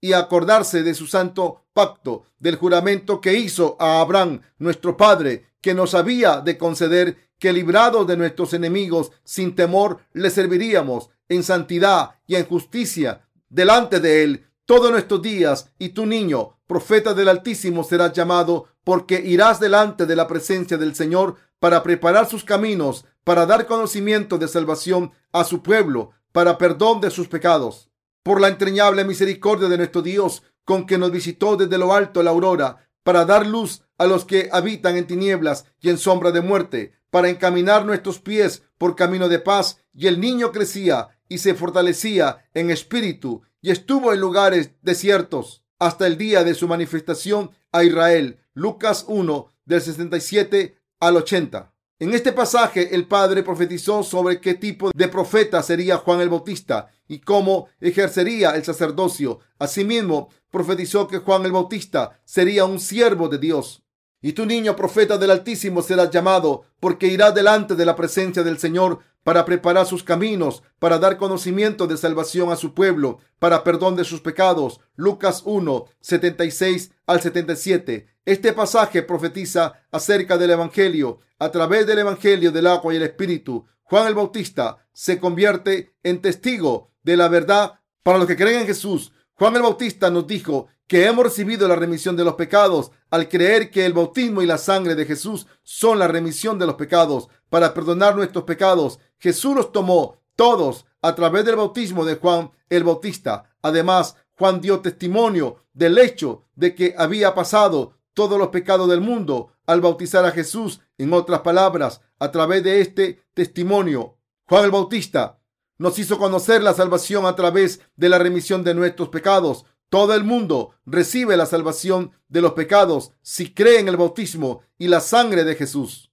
y acordarse de su santo pacto, del juramento que hizo a Abraham, nuestro padre, que nos había de conceder que librados de nuestros enemigos, sin temor, le serviríamos en santidad y en justicia delante de él todos nuestros días, y tu niño, profeta del Altísimo, serás llamado, porque irás delante de la presencia del Señor para preparar sus caminos, para dar conocimiento de salvación a su pueblo, para perdón de sus pecados. Por la entrañable misericordia de nuestro Dios, con que nos visitó desde lo alto la aurora, para dar luz a los que habitan en tinieblas y en sombra de muerte, para encaminar nuestros pies por camino de paz. Y el niño crecía y se fortalecía en espíritu y estuvo en lugares desiertos hasta el día de su manifestación a Israel. Lucas 1 del 67 al 80. En este pasaje el Padre profetizó sobre qué tipo de profeta sería Juan el Bautista y cómo ejercería el sacerdocio. Asimismo, profetizó que Juan el Bautista sería un siervo de Dios. Y tu niño profeta del Altísimo será llamado, porque irá delante de la presencia del Señor para preparar sus caminos, para dar conocimiento de salvación a su pueblo, para perdón de sus pecados. Lucas 1, 76 al 77. Este pasaje profetiza acerca del Evangelio. A través del Evangelio del agua y el Espíritu, Juan el Bautista se convierte en testigo de la verdad para los que creen en Jesús. Juan el Bautista nos dijo que hemos recibido la remisión de los pecados al creer que el bautismo y la sangre de Jesús son la remisión de los pecados para perdonar nuestros pecados. Jesús los tomó todos a través del bautismo de Juan el Bautista. Además, Juan dio testimonio del hecho de que había pasado todos los pecados del mundo al bautizar a Jesús. En otras palabras, a través de este testimonio, Juan el Bautista nos hizo conocer la salvación a través de la remisión de nuestros pecados. Todo el mundo recibe la salvación de los pecados si cree en el bautismo y la sangre de Jesús.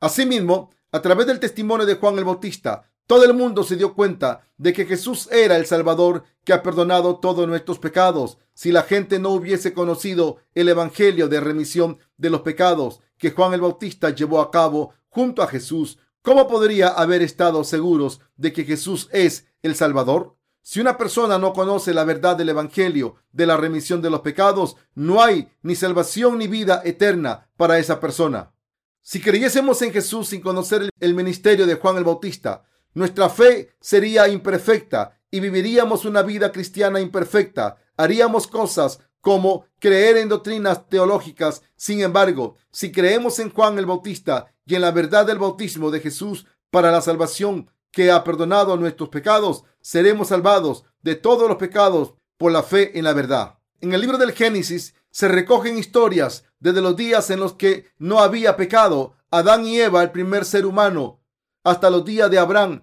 Asimismo, a través del testimonio de Juan el Bautista, todo el mundo se dio cuenta de que Jesús era el Salvador que ha perdonado todos nuestros pecados. Si la gente no hubiese conocido el Evangelio de remisión de los pecados que Juan el Bautista llevó a cabo junto a Jesús, ¿cómo podría haber estado seguros de que Jesús es el Salvador? Si una persona no conoce la verdad del Evangelio de la remisión de los pecados, no hay ni salvación ni vida eterna para esa persona. Si creyésemos en Jesús sin conocer el ministerio de Juan el Bautista, nuestra fe sería imperfecta y viviríamos una vida cristiana imperfecta. Haríamos cosas como creer en doctrinas teológicas. Sin embargo, si creemos en Juan el Bautista y en la verdad del bautismo de Jesús para la salvación que ha perdonado nuestros pecados, seremos salvados de todos los pecados por la fe en la verdad. En el libro del Génesis se recogen historias desde los días en los que no había pecado. Adán y Eva, el primer ser humano, hasta los días de Abraham,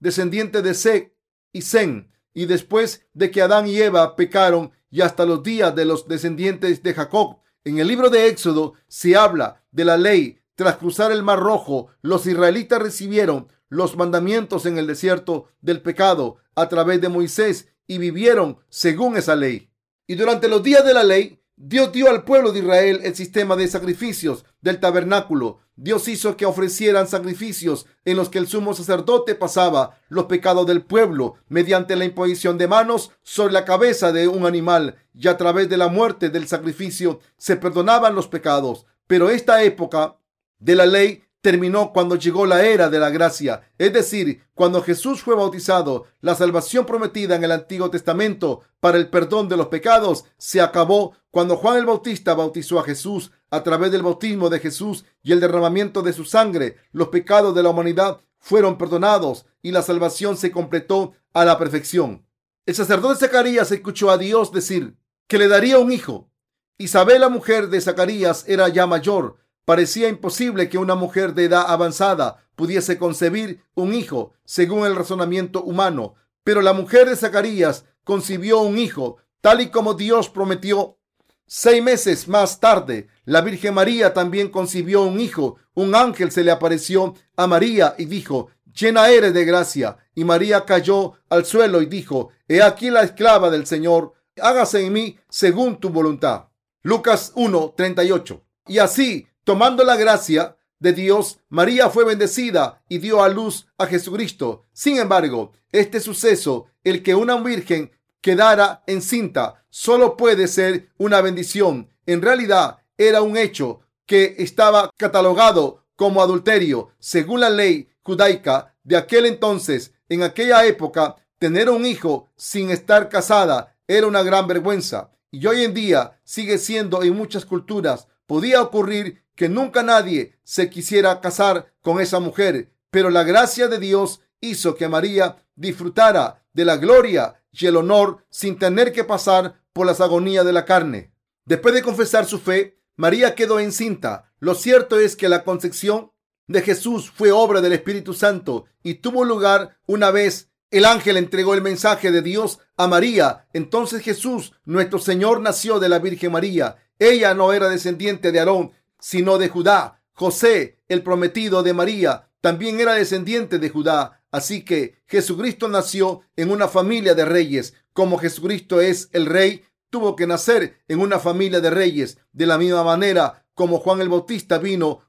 descendiente de Seth y Zen, y después de que Adán y Eva pecaron, y hasta los días de los descendientes de Jacob. En el libro de Éxodo se habla de la ley. Tras cruzar el Mar Rojo, los israelitas recibieron los mandamientos en el desierto del pecado a través de Moisés y vivieron según esa ley. Y durante los días de la ley, Dios dio al pueblo de Israel el sistema de sacrificios del tabernáculo. Dios hizo que ofrecieran sacrificios en los que el sumo sacerdote pasaba los pecados del pueblo mediante la imposición de manos sobre la cabeza de un animal y a través de la muerte del sacrificio se perdonaban los pecados. Pero esta época de la ley terminó cuando llegó la era de la gracia, es decir, cuando Jesús fue bautizado. La salvación prometida en el Antiguo Testamento para el perdón de los pecados se acabó cuando Juan el Bautista bautizó a Jesús. A través del bautismo de Jesús y el derramamiento de su sangre, los pecados de la humanidad fueron perdonados y la salvación se completó a la perfección. El sacerdote Zacarías escuchó a Dios decir que le daría un hijo. Isabel, la mujer de Zacarías, era ya mayor Parecía imposible que una mujer de edad avanzada pudiese concebir un hijo según el razonamiento humano, pero la mujer de Zacarías concibió un hijo tal y como Dios prometió. Seis meses más tarde, la Virgen María también concibió un hijo. Un ángel se le apareció a María y dijo, llena eres de gracia. Y María cayó al suelo y dijo, he aquí la esclava del Señor, hágase en mí según tu voluntad. Lucas 1, 38. Y así Tomando la gracia de Dios, María fue bendecida y dio a luz a Jesucristo. Sin embargo, este suceso, el que una virgen quedara encinta, solo puede ser una bendición. En realidad, era un hecho que estaba catalogado como adulterio. Según la ley judaica de aquel entonces, en aquella época, tener un hijo sin estar casada era una gran vergüenza. Y hoy en día sigue siendo en muchas culturas. Podía ocurrir que nunca nadie se quisiera casar con esa mujer, pero la gracia de Dios hizo que María disfrutara de la gloria y el honor sin tener que pasar por las agonías de la carne. Después de confesar su fe, María quedó encinta. Lo cierto es que la concepción de Jesús fue obra del Espíritu Santo y tuvo lugar una vez el ángel entregó el mensaje de Dios a María. Entonces Jesús, nuestro Señor, nació de la Virgen María. Ella no era descendiente de Aarón, sino de Judá. José, el prometido de María, también era descendiente de Judá. Así que Jesucristo nació en una familia de reyes. Como Jesucristo es el rey, tuvo que nacer en una familia de reyes. De la misma manera como Juan el Bautista vino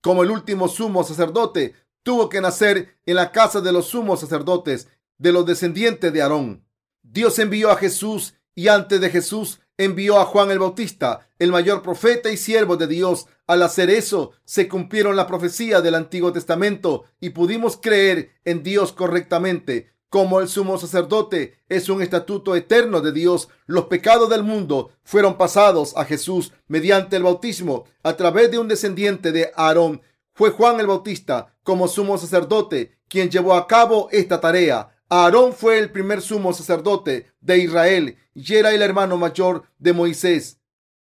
como el último sumo sacerdote, tuvo que nacer en la casa de los sumos sacerdotes, de los descendientes de Aarón. Dios envió a Jesús y antes de Jesús envió a Juan el Bautista, el mayor profeta y siervo de Dios. Al hacer eso, se cumplieron las profecías del Antiguo Testamento y pudimos creer en Dios correctamente. Como el sumo sacerdote es un estatuto eterno de Dios, los pecados del mundo fueron pasados a Jesús mediante el bautismo a través de un descendiente de Aarón. Fue Juan el Bautista, como sumo sacerdote, quien llevó a cabo esta tarea. Aarón fue el primer sumo sacerdote de Israel y era el hermano mayor de Moisés.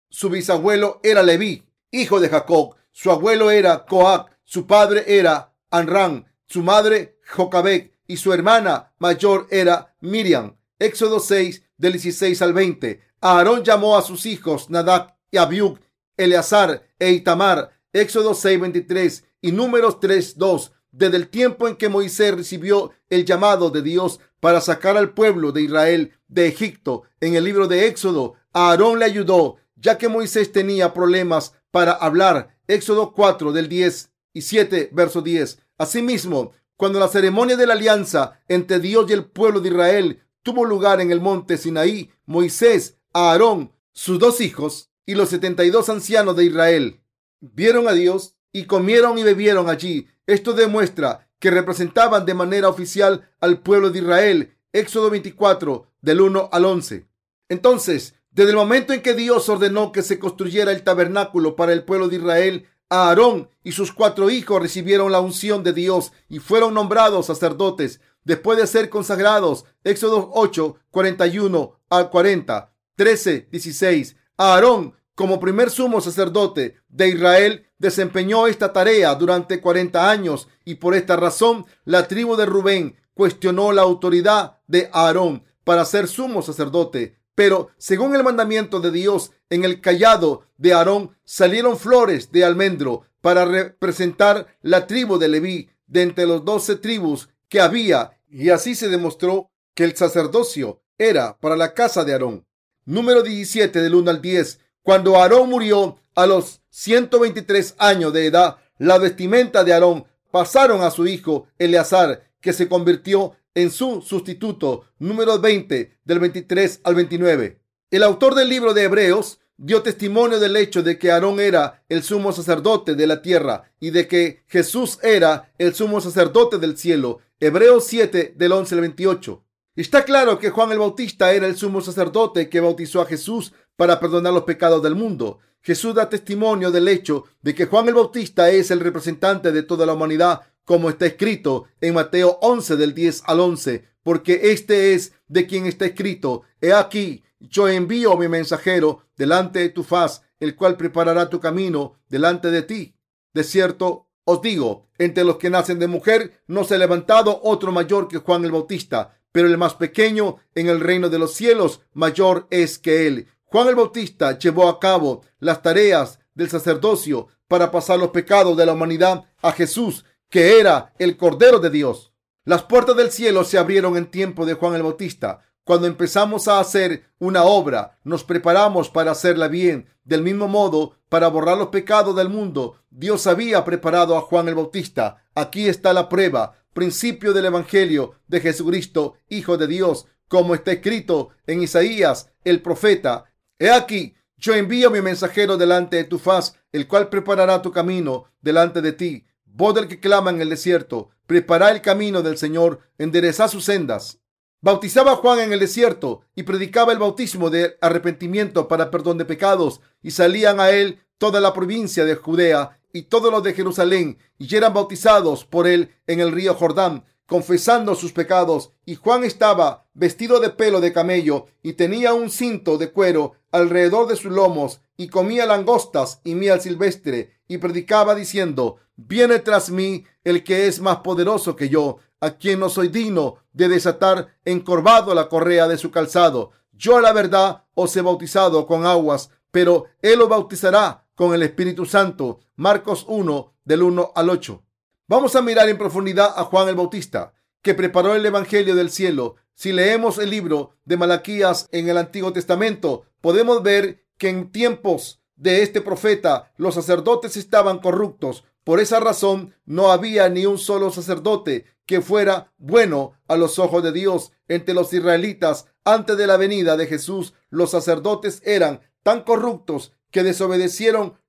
Su bisabuelo era Leví, hijo de Jacob. Su abuelo era Coac, su padre era Anran, su madre Jocabec y su hermana mayor era Miriam. Éxodo 6 del 16 al 20. Aarón llamó a sus hijos Nadab y Abiú, Eleazar e Itamar. Éxodo 6, 23 y Números 3, 2. Desde el tiempo en que Moisés recibió el llamado de Dios para sacar al pueblo de Israel de Egipto, en el libro de Éxodo, Aarón le ayudó, ya que Moisés tenía problemas para hablar. Éxodo 4 del 10 y 7, verso 10. Asimismo, cuando la ceremonia de la alianza entre Dios y el pueblo de Israel tuvo lugar en el monte Sinaí, Moisés, Aarón, sus dos hijos y los setenta y dos ancianos de Israel vieron a Dios y comieron y bebieron allí. Esto demuestra que representaban de manera oficial al pueblo de Israel. Éxodo 24, del 1 al 11. Entonces, desde el momento en que Dios ordenó que se construyera el tabernáculo para el pueblo de Israel, Aarón y sus cuatro hijos recibieron la unción de Dios y fueron nombrados sacerdotes después de ser consagrados. Éxodo 8, 41 al 40, 13, 16. Aarón, como primer sumo sacerdote de Israel, desempeñó esta tarea durante 40 años y por esta razón la tribu de Rubén cuestionó la autoridad de Aarón para ser sumo sacerdote. Pero según el mandamiento de Dios, en el callado de Aarón salieron flores de almendro para representar la tribu de Leví de entre los doce tribus que había, y así se demostró que el sacerdocio era para la casa de Aarón. Número 17 del 1 al 10. Cuando Aarón murió a los 123 años de edad, la vestimenta de Aarón pasaron a su hijo Eleazar, que se convirtió en su sustituto, número 20, del 23 al 29. El autor del libro de Hebreos dio testimonio del hecho de que Aarón era el sumo sacerdote de la tierra y de que Jesús era el sumo sacerdote del cielo. Hebreos 7, del 11 al 28. Está claro que Juan el Bautista era el sumo sacerdote que bautizó a Jesús para perdonar los pecados del mundo. Jesús da testimonio del hecho de que Juan el Bautista es el representante de toda la humanidad como está escrito en Mateo 11 del 10 al 11, porque este es de quien está escrito, he aquí, yo envío mi mensajero delante de tu faz, el cual preparará tu camino delante de ti. De cierto, os digo, entre los que nacen de mujer no se ha levantado otro mayor que Juan el Bautista, pero el más pequeño en el reino de los cielos mayor es que él. Juan el Bautista llevó a cabo las tareas del sacerdocio para pasar los pecados de la humanidad a Jesús que era el Cordero de Dios. Las puertas del cielo se abrieron en tiempo de Juan el Bautista. Cuando empezamos a hacer una obra, nos preparamos para hacerla bien. Del mismo modo, para borrar los pecados del mundo, Dios había preparado a Juan el Bautista. Aquí está la prueba, principio del Evangelio de Jesucristo, Hijo de Dios, como está escrito en Isaías, el profeta. He aquí, yo envío mi mensajero delante de tu faz, el cual preparará tu camino delante de ti voz del que clama en el desierto, prepara el camino del Señor, endereza sus sendas. Bautizaba a Juan en el desierto y predicaba el bautismo de arrepentimiento para perdón de pecados, y salían a él toda la provincia de Judea y todos los de Jerusalén, y eran bautizados por él en el río Jordán, confesando sus pecados. Y Juan estaba vestido de pelo de camello y tenía un cinto de cuero alrededor de sus lomos, y comía langostas y miel silvestre, y predicaba diciendo, Viene tras mí el que es más poderoso que yo, a quien no soy digno de desatar encorvado la correa de su calzado. Yo a la verdad os he bautizado con aguas, pero él os bautizará con el Espíritu Santo. Marcos 1 del 1 al 8. Vamos a mirar en profundidad a Juan el Bautista, que preparó el Evangelio del cielo. Si leemos el libro de Malaquías en el Antiguo Testamento, podemos ver que en tiempos de este profeta los sacerdotes estaban corruptos, por esa razón no había ni un solo sacerdote que fuera bueno a los ojos de Dios entre los israelitas. Antes de la venida de Jesús, los sacerdotes eran tan corruptos que desobedecieron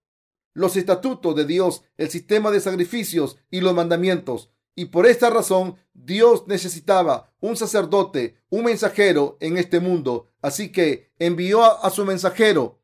los estatutos de Dios, el sistema de sacrificios y los mandamientos. Y por esta razón Dios necesitaba un sacerdote, un mensajero en este mundo. Así que envió a, su mensajero,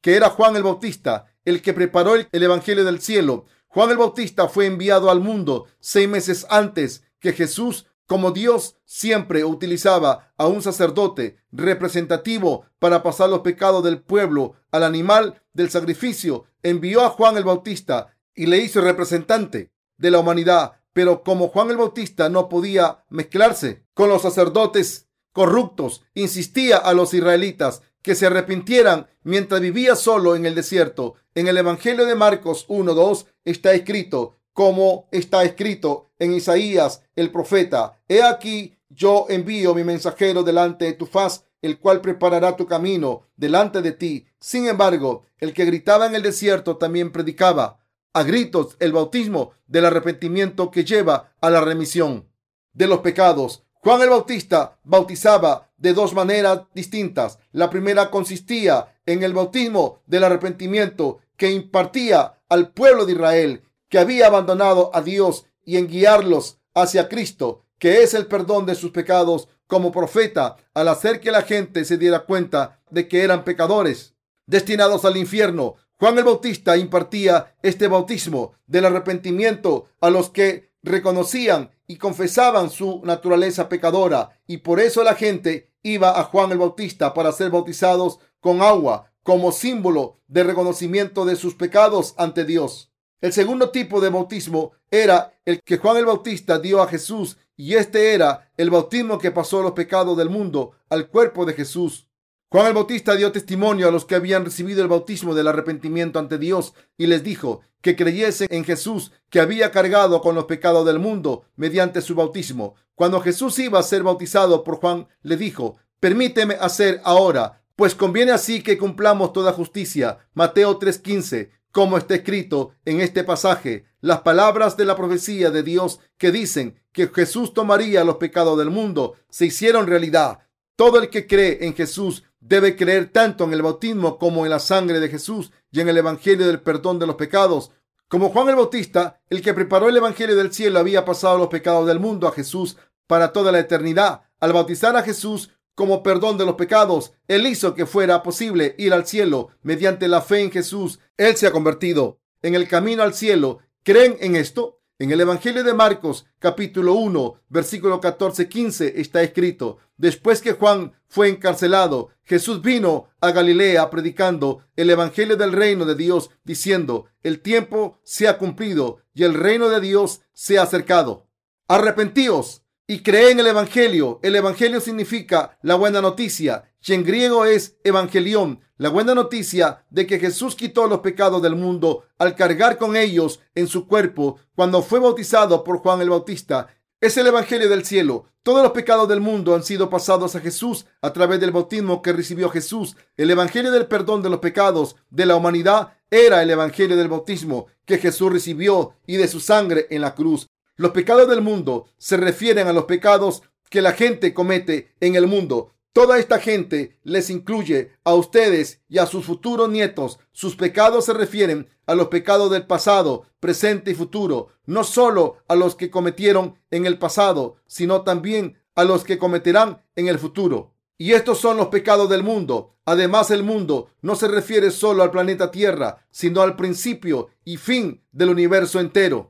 que era Juan el Bautista, el que preparó el Evangelio del cielo Juan el Bautista fue enviado al mundo seis meses antes que Jesús, como Dios siempre utilizaba a un sacerdote representativo para pasar los pecados del pueblo al animal del sacrificio, envió a Juan el Bautista y le hizo representante de la humanidad. Pero como Juan el Bautista no podía mezclarse con los sacerdotes corruptos, insistía a los israelitas que se arrepintieran mientras vivía solo en el desierto. En el Evangelio de Marcos 1.2 está escrito, como está escrito en Isaías el profeta. He aquí, yo envío mi mensajero delante de tu faz, el cual preparará tu camino delante de ti. Sin embargo, el que gritaba en el desierto también predicaba a gritos el bautismo del arrepentimiento que lleva a la remisión de los pecados. Juan el Bautista bautizaba de dos maneras distintas. La primera consistía en el bautismo del arrepentimiento que impartía al pueblo de Israel que había abandonado a Dios y en guiarlos hacia Cristo, que es el perdón de sus pecados como profeta, al hacer que la gente se diera cuenta de que eran pecadores destinados al infierno. Juan el Bautista impartía este bautismo del arrepentimiento a los que reconocían y confesaban su naturaleza pecadora y por eso la gente iba a Juan el Bautista para ser bautizados con agua como símbolo de reconocimiento de sus pecados ante Dios. El segundo tipo de bautismo era el que Juan el Bautista dio a Jesús y este era el bautismo que pasó los pecados del mundo al cuerpo de Jesús. Juan el Bautista dio testimonio a los que habían recibido el bautismo del arrepentimiento ante Dios y les dijo que creyesen en Jesús que había cargado con los pecados del mundo mediante su bautismo. Cuando Jesús iba a ser bautizado por Juan, le dijo, permíteme hacer ahora, pues conviene así que cumplamos toda justicia. Mateo 3:15 como está escrito en este pasaje, las palabras de la profecía de Dios que dicen que Jesús tomaría los pecados del mundo se hicieron realidad. Todo el que cree en Jesús debe creer tanto en el bautismo como en la sangre de Jesús y en el Evangelio del perdón de los pecados. Como Juan el Bautista, el que preparó el Evangelio del cielo había pasado los pecados del mundo a Jesús para toda la eternidad. Al bautizar a Jesús, como perdón de los pecados. Él hizo que fuera posible ir al cielo mediante la fe en Jesús. Él se ha convertido en el camino al cielo. ¿Creen en esto? En el Evangelio de Marcos, capítulo 1, versículo 14-15, está escrito, después que Juan fue encarcelado, Jesús vino a Galilea predicando el Evangelio del reino de Dios, diciendo, el tiempo se ha cumplido y el reino de Dios se ha acercado. Arrepentíos y cree en el Evangelio. El Evangelio significa la buena noticia y en griego es evangelión, la buena noticia de que Jesús quitó los pecados del mundo al cargar con ellos en su cuerpo cuando fue bautizado por Juan el Bautista. Es el Evangelio del cielo. Todos los pecados del mundo han sido pasados a Jesús a través del bautismo que recibió Jesús. El Evangelio del perdón de los pecados de la humanidad era el Evangelio del bautismo que Jesús recibió y de su sangre en la cruz. Los pecados del mundo se refieren a los pecados que la gente comete en el mundo. Toda esta gente les incluye a ustedes y a sus futuros nietos. Sus pecados se refieren a los pecados del pasado, presente y futuro, no solo a los que cometieron en el pasado, sino también a los que cometerán en el futuro. Y estos son los pecados del mundo. Además, el mundo no se refiere solo al planeta Tierra, sino al principio y fin del universo entero.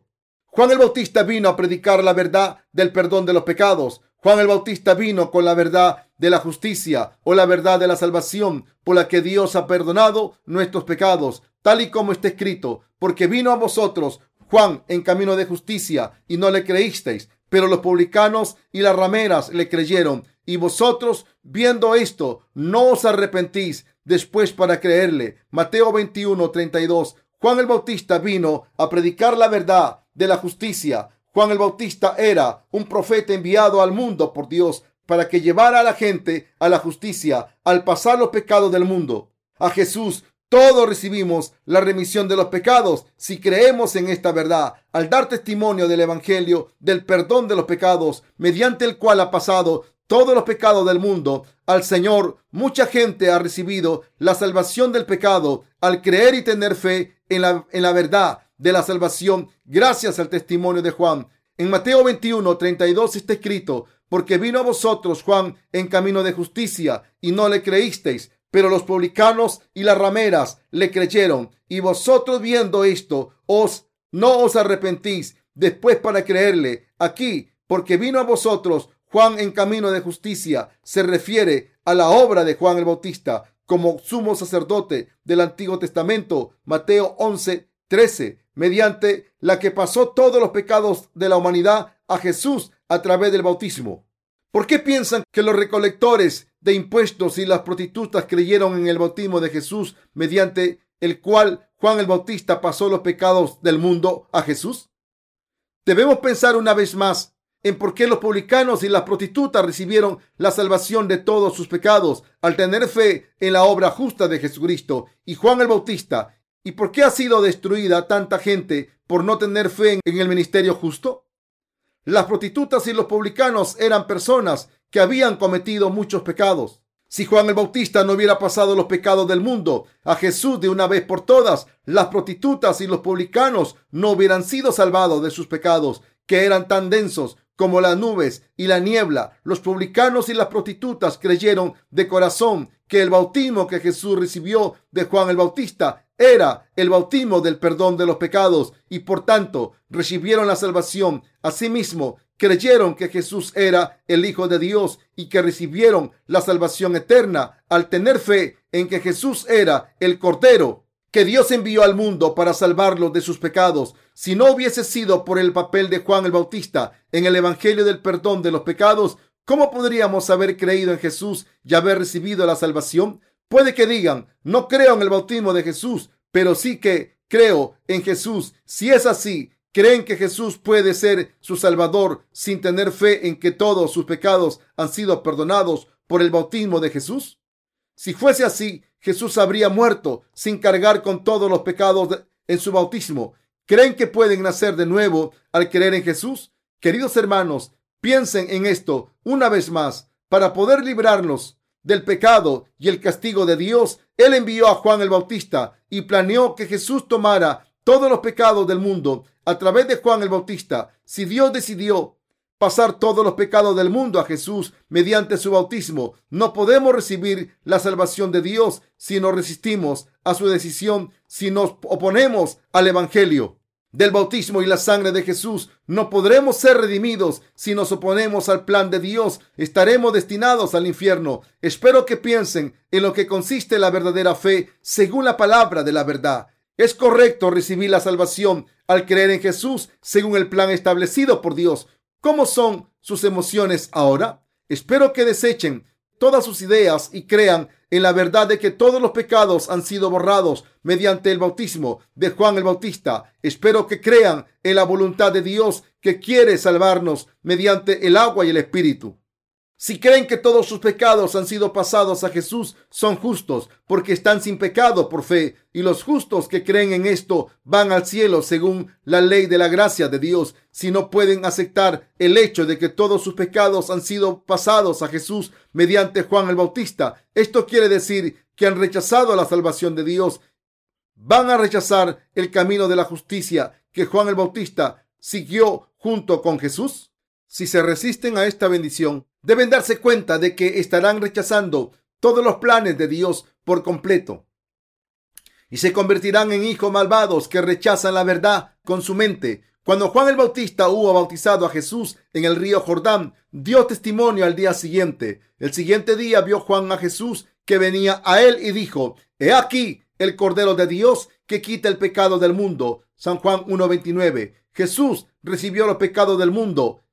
Juan el Bautista vino a predicar la verdad del perdón de los pecados. Juan el Bautista vino con la verdad de la justicia o la verdad de la salvación por la que Dios ha perdonado nuestros pecados, tal y como está escrito, porque vino a vosotros Juan en camino de justicia y no le creísteis, pero los publicanos y las rameras le creyeron y vosotros viendo esto no os arrepentís después para creerle. Mateo 21, 32. Juan el Bautista vino a predicar la verdad de la justicia. Juan el Bautista era un profeta enviado al mundo por Dios para que llevara a la gente a la justicia al pasar los pecados del mundo. A Jesús todos recibimos la remisión de los pecados si creemos en esta verdad, al dar testimonio del Evangelio, del perdón de los pecados, mediante el cual ha pasado todos los pecados del mundo al Señor. Mucha gente ha recibido la salvación del pecado al creer y tener fe en la, en la verdad de la salvación gracias al testimonio de Juan. En Mateo 21, 32 está escrito, porque vino a vosotros Juan en camino de justicia y no le creísteis, pero los publicanos y las rameras le creyeron. Y vosotros viendo esto os no os arrepentís después para creerle. Aquí, porque vino a vosotros Juan en camino de justicia se refiere a la obra de Juan el Bautista como sumo sacerdote del Antiguo Testamento, Mateo 11, 13, mediante la que pasó todos los pecados de la humanidad a Jesús a través del bautismo. ¿Por qué piensan que los recolectores de impuestos y las prostitutas creyeron en el bautismo de Jesús mediante el cual Juan el Bautista pasó los pecados del mundo a Jesús? Debemos pensar una vez más en por qué los publicanos y las prostitutas recibieron la salvación de todos sus pecados al tener fe en la obra justa de Jesucristo y Juan el Bautista, y por qué ha sido destruida tanta gente por no tener fe en el ministerio justo. Las prostitutas y los publicanos eran personas que habían cometido muchos pecados. Si Juan el Bautista no hubiera pasado los pecados del mundo a Jesús de una vez por todas, las prostitutas y los publicanos no hubieran sido salvados de sus pecados, que eran tan densos como las nubes y la niebla. Los publicanos y las prostitutas creyeron de corazón que el bautismo que Jesús recibió de Juan el Bautista era el bautismo del perdón de los pecados y por tanto recibieron la salvación. Asimismo, creyeron que Jesús era el Hijo de Dios y que recibieron la salvación eterna al tener fe en que Jesús era el Cordero que Dios envió al mundo para salvarlos de sus pecados. Si no hubiese sido por el papel de Juan el Bautista en el Evangelio del perdón de los pecados, ¿cómo podríamos haber creído en Jesús y haber recibido la salvación? Puede que digan, no creo en el bautismo de Jesús, pero sí que creo en Jesús. Si es así, ¿Creen que Jesús puede ser su Salvador sin tener fe en que todos sus pecados han sido perdonados por el bautismo de Jesús? Si fuese así, Jesús habría muerto sin cargar con todos los pecados en su bautismo. ¿Creen que pueden nacer de nuevo al creer en Jesús? Queridos hermanos, piensen en esto una vez más. Para poder librarnos del pecado y el castigo de Dios, Él envió a Juan el Bautista y planeó que Jesús tomara todos los pecados del mundo a través de Juan el Bautista. Si Dios decidió pasar todos los pecados del mundo a Jesús mediante su bautismo, no podemos recibir la salvación de Dios si nos resistimos a su decisión, si nos oponemos al Evangelio del bautismo y la sangre de Jesús. No podremos ser redimidos si nos oponemos al plan de Dios. Estaremos destinados al infierno. Espero que piensen en lo que consiste la verdadera fe según la palabra de la verdad. Es correcto recibir la salvación al creer en Jesús según el plan establecido por Dios. ¿Cómo son sus emociones ahora? Espero que desechen todas sus ideas y crean en la verdad de que todos los pecados han sido borrados mediante el bautismo de Juan el Bautista. Espero que crean en la voluntad de Dios que quiere salvarnos mediante el agua y el Espíritu. Si creen que todos sus pecados han sido pasados a Jesús, son justos porque están sin pecado por fe. Y los justos que creen en esto van al cielo según la ley de la gracia de Dios. Si no pueden aceptar el hecho de que todos sus pecados han sido pasados a Jesús mediante Juan el Bautista, esto quiere decir que han rechazado la salvación de Dios. Van a rechazar el camino de la justicia que Juan el Bautista siguió junto con Jesús. Si se resisten a esta bendición, deben darse cuenta de que estarán rechazando todos los planes de Dios por completo y se convertirán en hijos malvados que rechazan la verdad con su mente. Cuando Juan el Bautista hubo bautizado a Jesús en el río Jordán, dio testimonio al día siguiente. El siguiente día vio Juan a Jesús que venía a él y dijo, He aquí el Cordero de Dios que quita el pecado del mundo. San Juan 1.29. Jesús recibió los pecados del mundo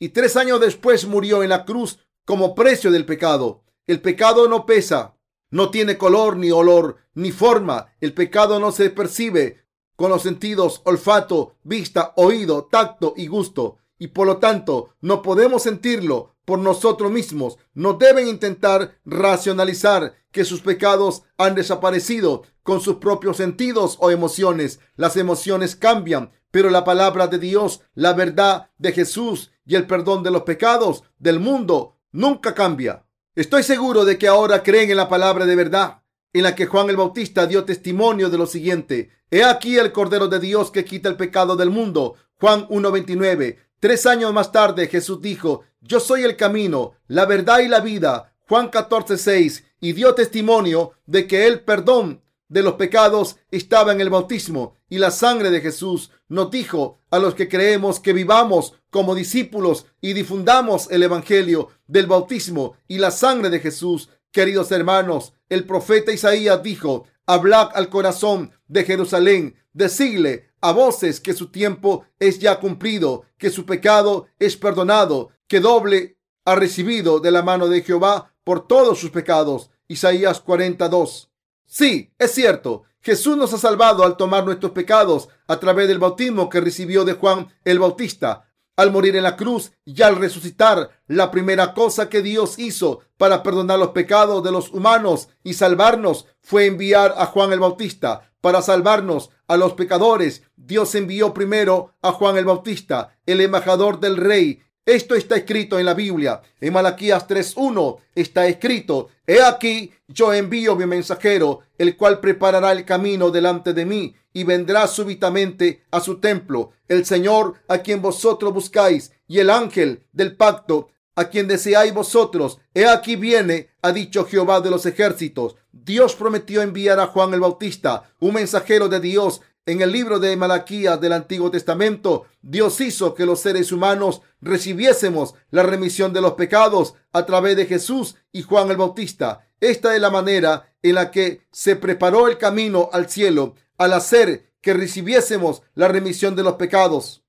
y tres años después murió en la cruz como precio del pecado. El pecado no pesa, no tiene color ni olor ni forma. El pecado no se percibe con los sentidos olfato, vista, oído, tacto y gusto. Y por lo tanto no podemos sentirlo por nosotros mismos. No deben intentar racionalizar que sus pecados han desaparecido con sus propios sentidos o emociones. Las emociones cambian, pero la palabra de Dios, la verdad de Jesús y el perdón de los pecados del mundo nunca cambia. Estoy seguro de que ahora creen en la palabra de verdad en la que Juan el Bautista dio testimonio de lo siguiente. He aquí el Cordero de Dios que quita el pecado del mundo. Juan 1.29. Tres años más tarde Jesús dijo, yo soy el camino, la verdad y la vida. Juan 14.6. Y dio testimonio de que el perdón de los pecados estaba en el bautismo y la sangre de Jesús nos dijo a los que creemos que vivamos como discípulos y difundamos el Evangelio del bautismo y la sangre de Jesús. Queridos hermanos, el profeta Isaías dijo, hablad al corazón de Jerusalén, decidle a voces que su tiempo es ya cumplido, que su pecado es perdonado, que doble ha recibido de la mano de Jehová por todos sus pecados. Isaías 42. Sí, es cierto Jesús nos ha salvado al tomar nuestros pecados a través del bautismo que recibió de Juan el Bautista. Al morir en la cruz y al resucitar, la primera cosa que Dios hizo para perdonar los pecados de los humanos y salvarnos fue enviar a Juan el Bautista para salvarnos a los pecadores. Dios envió primero a Juan el Bautista, el embajador del rey, esto está escrito en la Biblia. En Malaquías 3.1 está escrito, He aquí, yo envío mi mensajero, el cual preparará el camino delante de mí y vendrá súbitamente a su templo. El Señor a quien vosotros buscáis y el ángel del pacto a quien deseáis vosotros. He aquí viene, ha dicho Jehová de los ejércitos. Dios prometió enviar a Juan el Bautista, un mensajero de Dios, en el libro de Malaquías del Antiguo Testamento, Dios hizo que los seres humanos recibiésemos la remisión de los pecados a través de Jesús y Juan el Bautista. Esta es la manera en la que se preparó el camino al cielo al hacer que recibiésemos la remisión de los pecados.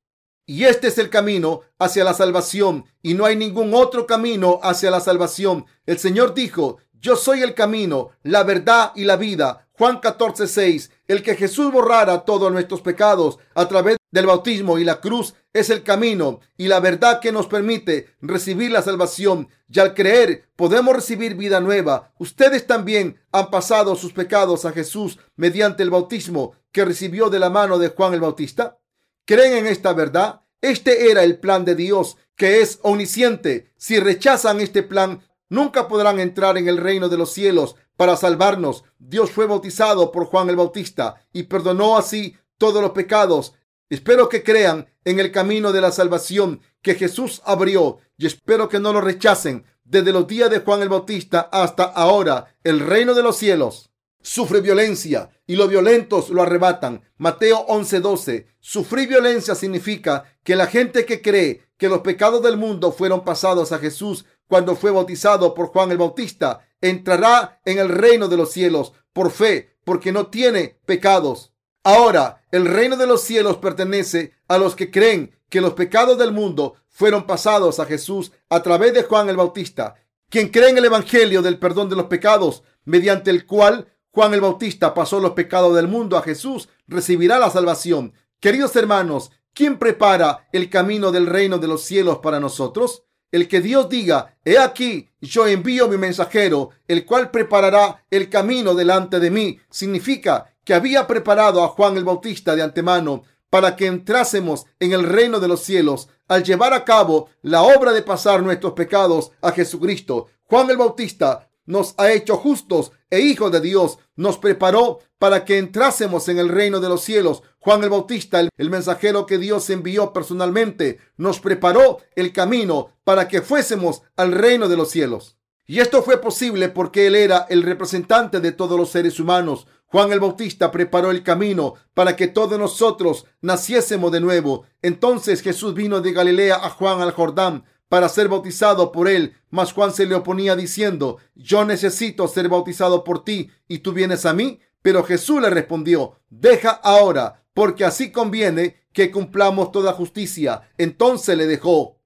Y este es el camino hacia la salvación y no hay ningún otro camino hacia la salvación. El Señor dijo, yo soy el camino, la verdad y la vida. Juan 14, 6. El que Jesús borrara todos nuestros pecados a través del bautismo y la cruz es el camino y la verdad que nos permite recibir la salvación. Y al creer podemos recibir vida nueva. Ustedes también han pasado sus pecados a Jesús mediante el bautismo que recibió de la mano de Juan el Bautista. ¿Creen en esta verdad? Este era el plan de Dios, que es omnisciente. Si rechazan este plan, nunca podrán entrar en el reino de los cielos para salvarnos. Dios fue bautizado por Juan el Bautista y perdonó así todos los pecados. Espero que crean en el camino de la salvación que Jesús abrió y espero que no lo rechacen desde los días de Juan el Bautista hasta ahora. El reino de los cielos sufre violencia y los violentos lo arrebatan. Mateo 11:12. Sufrir violencia significa que la gente que cree que los pecados del mundo fueron pasados a Jesús cuando fue bautizado por Juan el Bautista entrará en el reino de los cielos por fe, porque no tiene pecados. Ahora, el reino de los cielos pertenece a los que creen que los pecados del mundo fueron pasados a Jesús a través de Juan el Bautista. Quien cree en el Evangelio del perdón de los pecados, mediante el cual Juan el Bautista pasó los pecados del mundo a Jesús, recibirá la salvación. Queridos hermanos, ¿quién prepara el camino del reino de los cielos para nosotros? El que Dios diga, he aquí, yo envío mi mensajero, el cual preparará el camino delante de mí, significa que había preparado a Juan el Bautista de antemano para que entrásemos en el reino de los cielos al llevar a cabo la obra de pasar nuestros pecados a Jesucristo. Juan el Bautista nos ha hecho justos e hijos de Dios, nos preparó para que entrásemos en el reino de los cielos. Juan el Bautista, el, mensajero que Dios envió personalmente, nos preparó el camino para que fuésemos al reino de los cielos. Y esto fue posible porque Él era el representante de todos los seres humanos. Juan el Bautista preparó el camino para que todos nosotros naciésemos de nuevo. Entonces Jesús vino de Galilea a Juan al Jordán para ser bautizado por él. Mas Juan se le oponía diciendo, yo necesito ser bautizado por ti y tú vienes a mí. Pero Jesús le respondió, deja ahora, porque así conviene que cumplamos toda justicia. Entonces le dejó.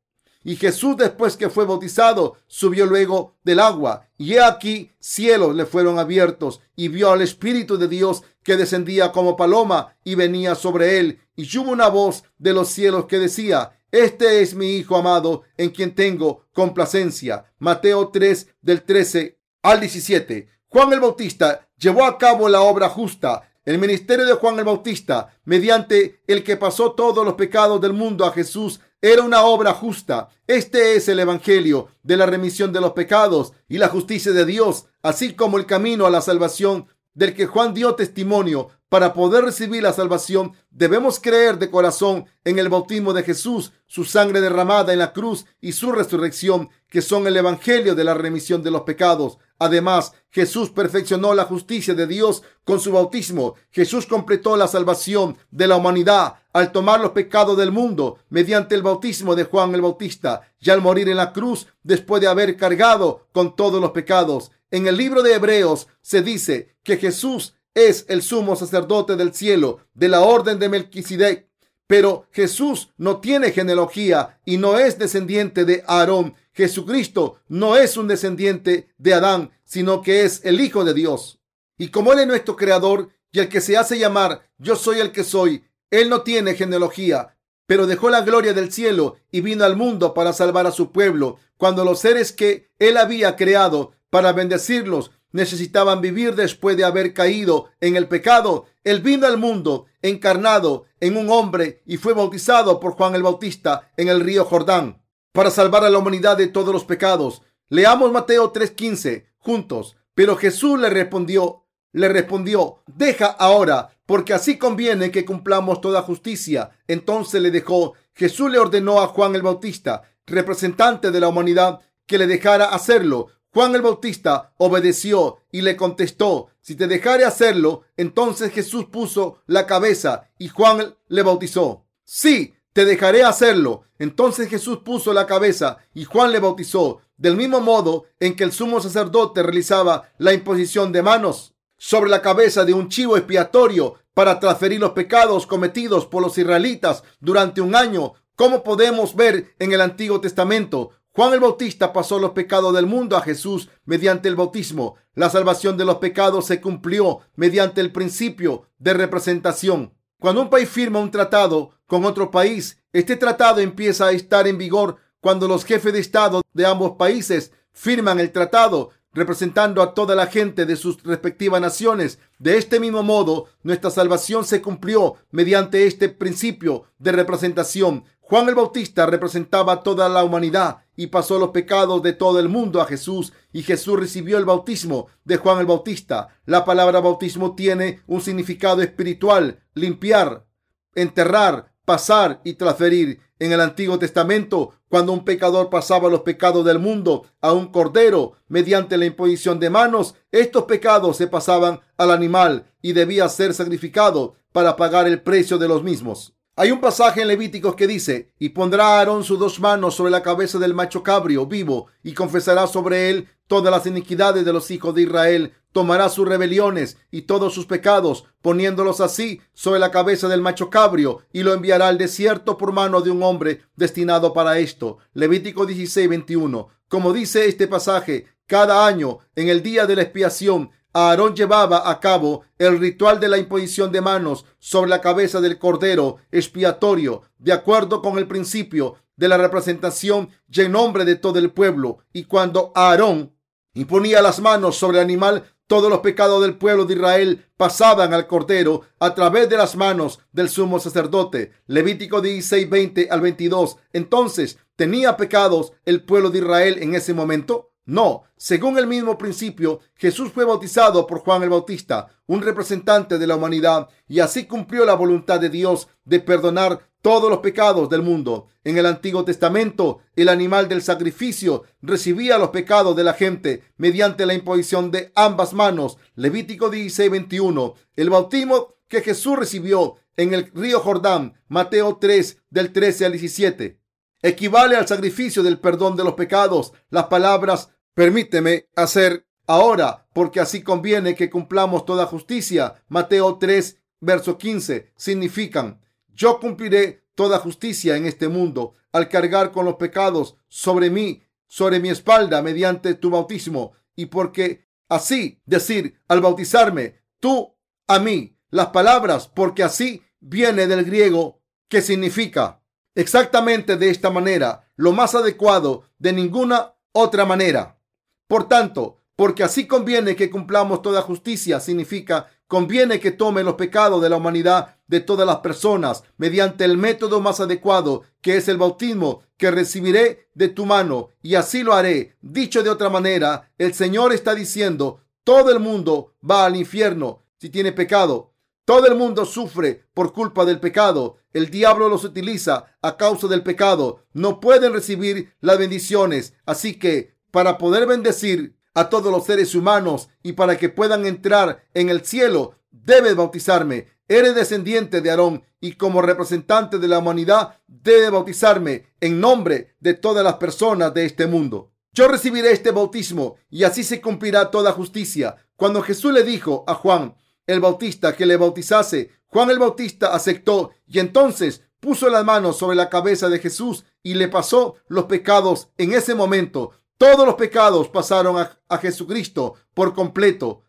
Y Jesús, después que fue bautizado, subió luego del agua. Y he aquí cielos le fueron abiertos, y vio al Espíritu de Dios que descendía como paloma y venía sobre él. Y hubo una voz de los cielos que decía, este es mi Hijo amado en quien tengo complacencia. Mateo 3 del 13 al 17. Juan el Bautista llevó a cabo la obra justa. El ministerio de Juan el Bautista, mediante el que pasó todos los pecados del mundo a Jesús, era una obra justa. Este es el Evangelio de la remisión de los pecados y la justicia de Dios, así como el camino a la salvación del que Juan dio testimonio para poder recibir la salvación, debemos creer de corazón en el bautismo de Jesús, su sangre derramada en la cruz y su resurrección, que son el Evangelio de la remisión de los pecados. Además, Jesús perfeccionó la justicia de Dios con su bautismo. Jesús completó la salvación de la humanidad al tomar los pecados del mundo mediante el bautismo de Juan el Bautista y al morir en la cruz después de haber cargado con todos los pecados. En el libro de Hebreos se dice que Jesús es el sumo sacerdote del cielo, de la orden de Melquisedec. Pero Jesús no tiene genealogía y no es descendiente de Aarón. Jesucristo no es un descendiente de Adán, sino que es el Hijo de Dios. Y como Él es nuestro Creador Y el que se hace llamar yo soy el que soy, él no tiene genealogía, pero dejó la gloria del cielo y vino al mundo para salvar a su pueblo, cuando los seres que él había creado para bendecirlos necesitaban vivir después de haber caído en el pecado. Él vino al mundo encarnado en un hombre y fue bautizado por Juan el Bautista en el río Jordán para salvar a la humanidad de todos los pecados. Leamos Mateo 3:15 juntos. Pero Jesús le respondió, le respondió, deja ahora, porque así conviene que cumplamos toda justicia. Entonces le dejó. Jesús le ordenó a Juan el Bautista, representante de la humanidad, que le dejara hacerlo. Juan el Bautista obedeció y le contestó, si te dejare hacerlo, entonces Jesús puso la cabeza y Juan le bautizó. Sí, te dejaré hacerlo. Entonces Jesús puso la cabeza y Juan le bautizó, del mismo modo en que el sumo sacerdote realizaba la imposición de manos sobre la cabeza de un chivo expiatorio para transferir los pecados cometidos por los israelitas durante un año, como podemos ver en el Antiguo Testamento. Juan el Bautista pasó los pecados del mundo a Jesús mediante el bautismo. La salvación de los pecados se cumplió mediante el principio de representación. Cuando un país firma un tratado con otro país, este tratado empieza a estar en vigor cuando los jefes de Estado de ambos países firman el tratado representando a toda la gente de sus respectivas naciones. De este mismo modo, nuestra salvación se cumplió mediante este principio de representación. Juan el Bautista representaba a toda la humanidad y pasó los pecados de todo el mundo a Jesús y Jesús recibió el bautismo de Juan el Bautista. La palabra bautismo tiene un significado espiritual, limpiar, enterrar, pasar y transferir. En el Antiguo Testamento, cuando un pecador pasaba los pecados del mundo a un cordero mediante la imposición de manos, estos pecados se pasaban al animal y debía ser sacrificado para pagar el precio de los mismos. Hay un pasaje en Levíticos que dice, y pondrá Aarón sus dos manos sobre la cabeza del macho cabrio vivo y confesará sobre él todas las iniquidades de los hijos de Israel. Tomará sus rebeliones y todos sus pecados, poniéndolos así sobre la cabeza del macho cabrio y lo enviará al desierto por mano de un hombre destinado para esto. Levítico 16, 21. Como dice este pasaje, cada año en el día de la expiación Aarón llevaba a cabo el ritual de la imposición de manos sobre la cabeza del cordero expiatorio, de acuerdo con el principio de la representación y en nombre de todo el pueblo. Y cuando Aarón imponía las manos sobre el animal, todos los pecados del pueblo de Israel pasaban al cordero a través de las manos del sumo sacerdote. Levítico 16, 20 al 22. Entonces, ¿tenía pecados el pueblo de Israel en ese momento? No, según el mismo principio, Jesús fue bautizado por Juan el Bautista, un representante de la humanidad, y así cumplió la voluntad de Dios de perdonar todos los pecados del mundo. En el Antiguo Testamento, el animal del sacrificio recibía los pecados de la gente mediante la imposición de ambas manos. Levítico 16, 21. El bautismo que Jesús recibió en el río Jordán, Mateo 3, del 13 al 17 equivale al sacrificio del perdón de los pecados. Las palabras permíteme hacer ahora, porque así conviene que cumplamos toda justicia. Mateo 3, verso 15, significan, yo cumpliré toda justicia en este mundo al cargar con los pecados sobre mí, sobre mi espalda, mediante tu bautismo, y porque así decir al bautizarme, tú a mí, las palabras, porque así viene del griego que significa exactamente de esta manera, lo más adecuado de ninguna otra manera. Por tanto, porque así conviene que cumplamos toda justicia, significa conviene que tome los pecados de la humanidad de todas las personas mediante el método más adecuado, que es el bautismo que recibiré de tu mano, y así lo haré. Dicho de otra manera, el Señor está diciendo, todo el mundo va al infierno si tiene pecado. Todo el mundo sufre por culpa del pecado. El diablo los utiliza a causa del pecado. No pueden recibir las bendiciones. Así que para poder bendecir a todos los seres humanos y para que puedan entrar en el cielo, debes bautizarme. Eres descendiente de Aarón y como representante de la humanidad, debes bautizarme en nombre de todas las personas de este mundo. Yo recibiré este bautismo y así se cumplirá toda justicia. Cuando Jesús le dijo a Juan el Bautista que le bautizase, Juan el Bautista aceptó y entonces puso las manos sobre la cabeza de Jesús y le pasó los pecados en ese momento. Todos los pecados pasaron a, Jesucristo por completo.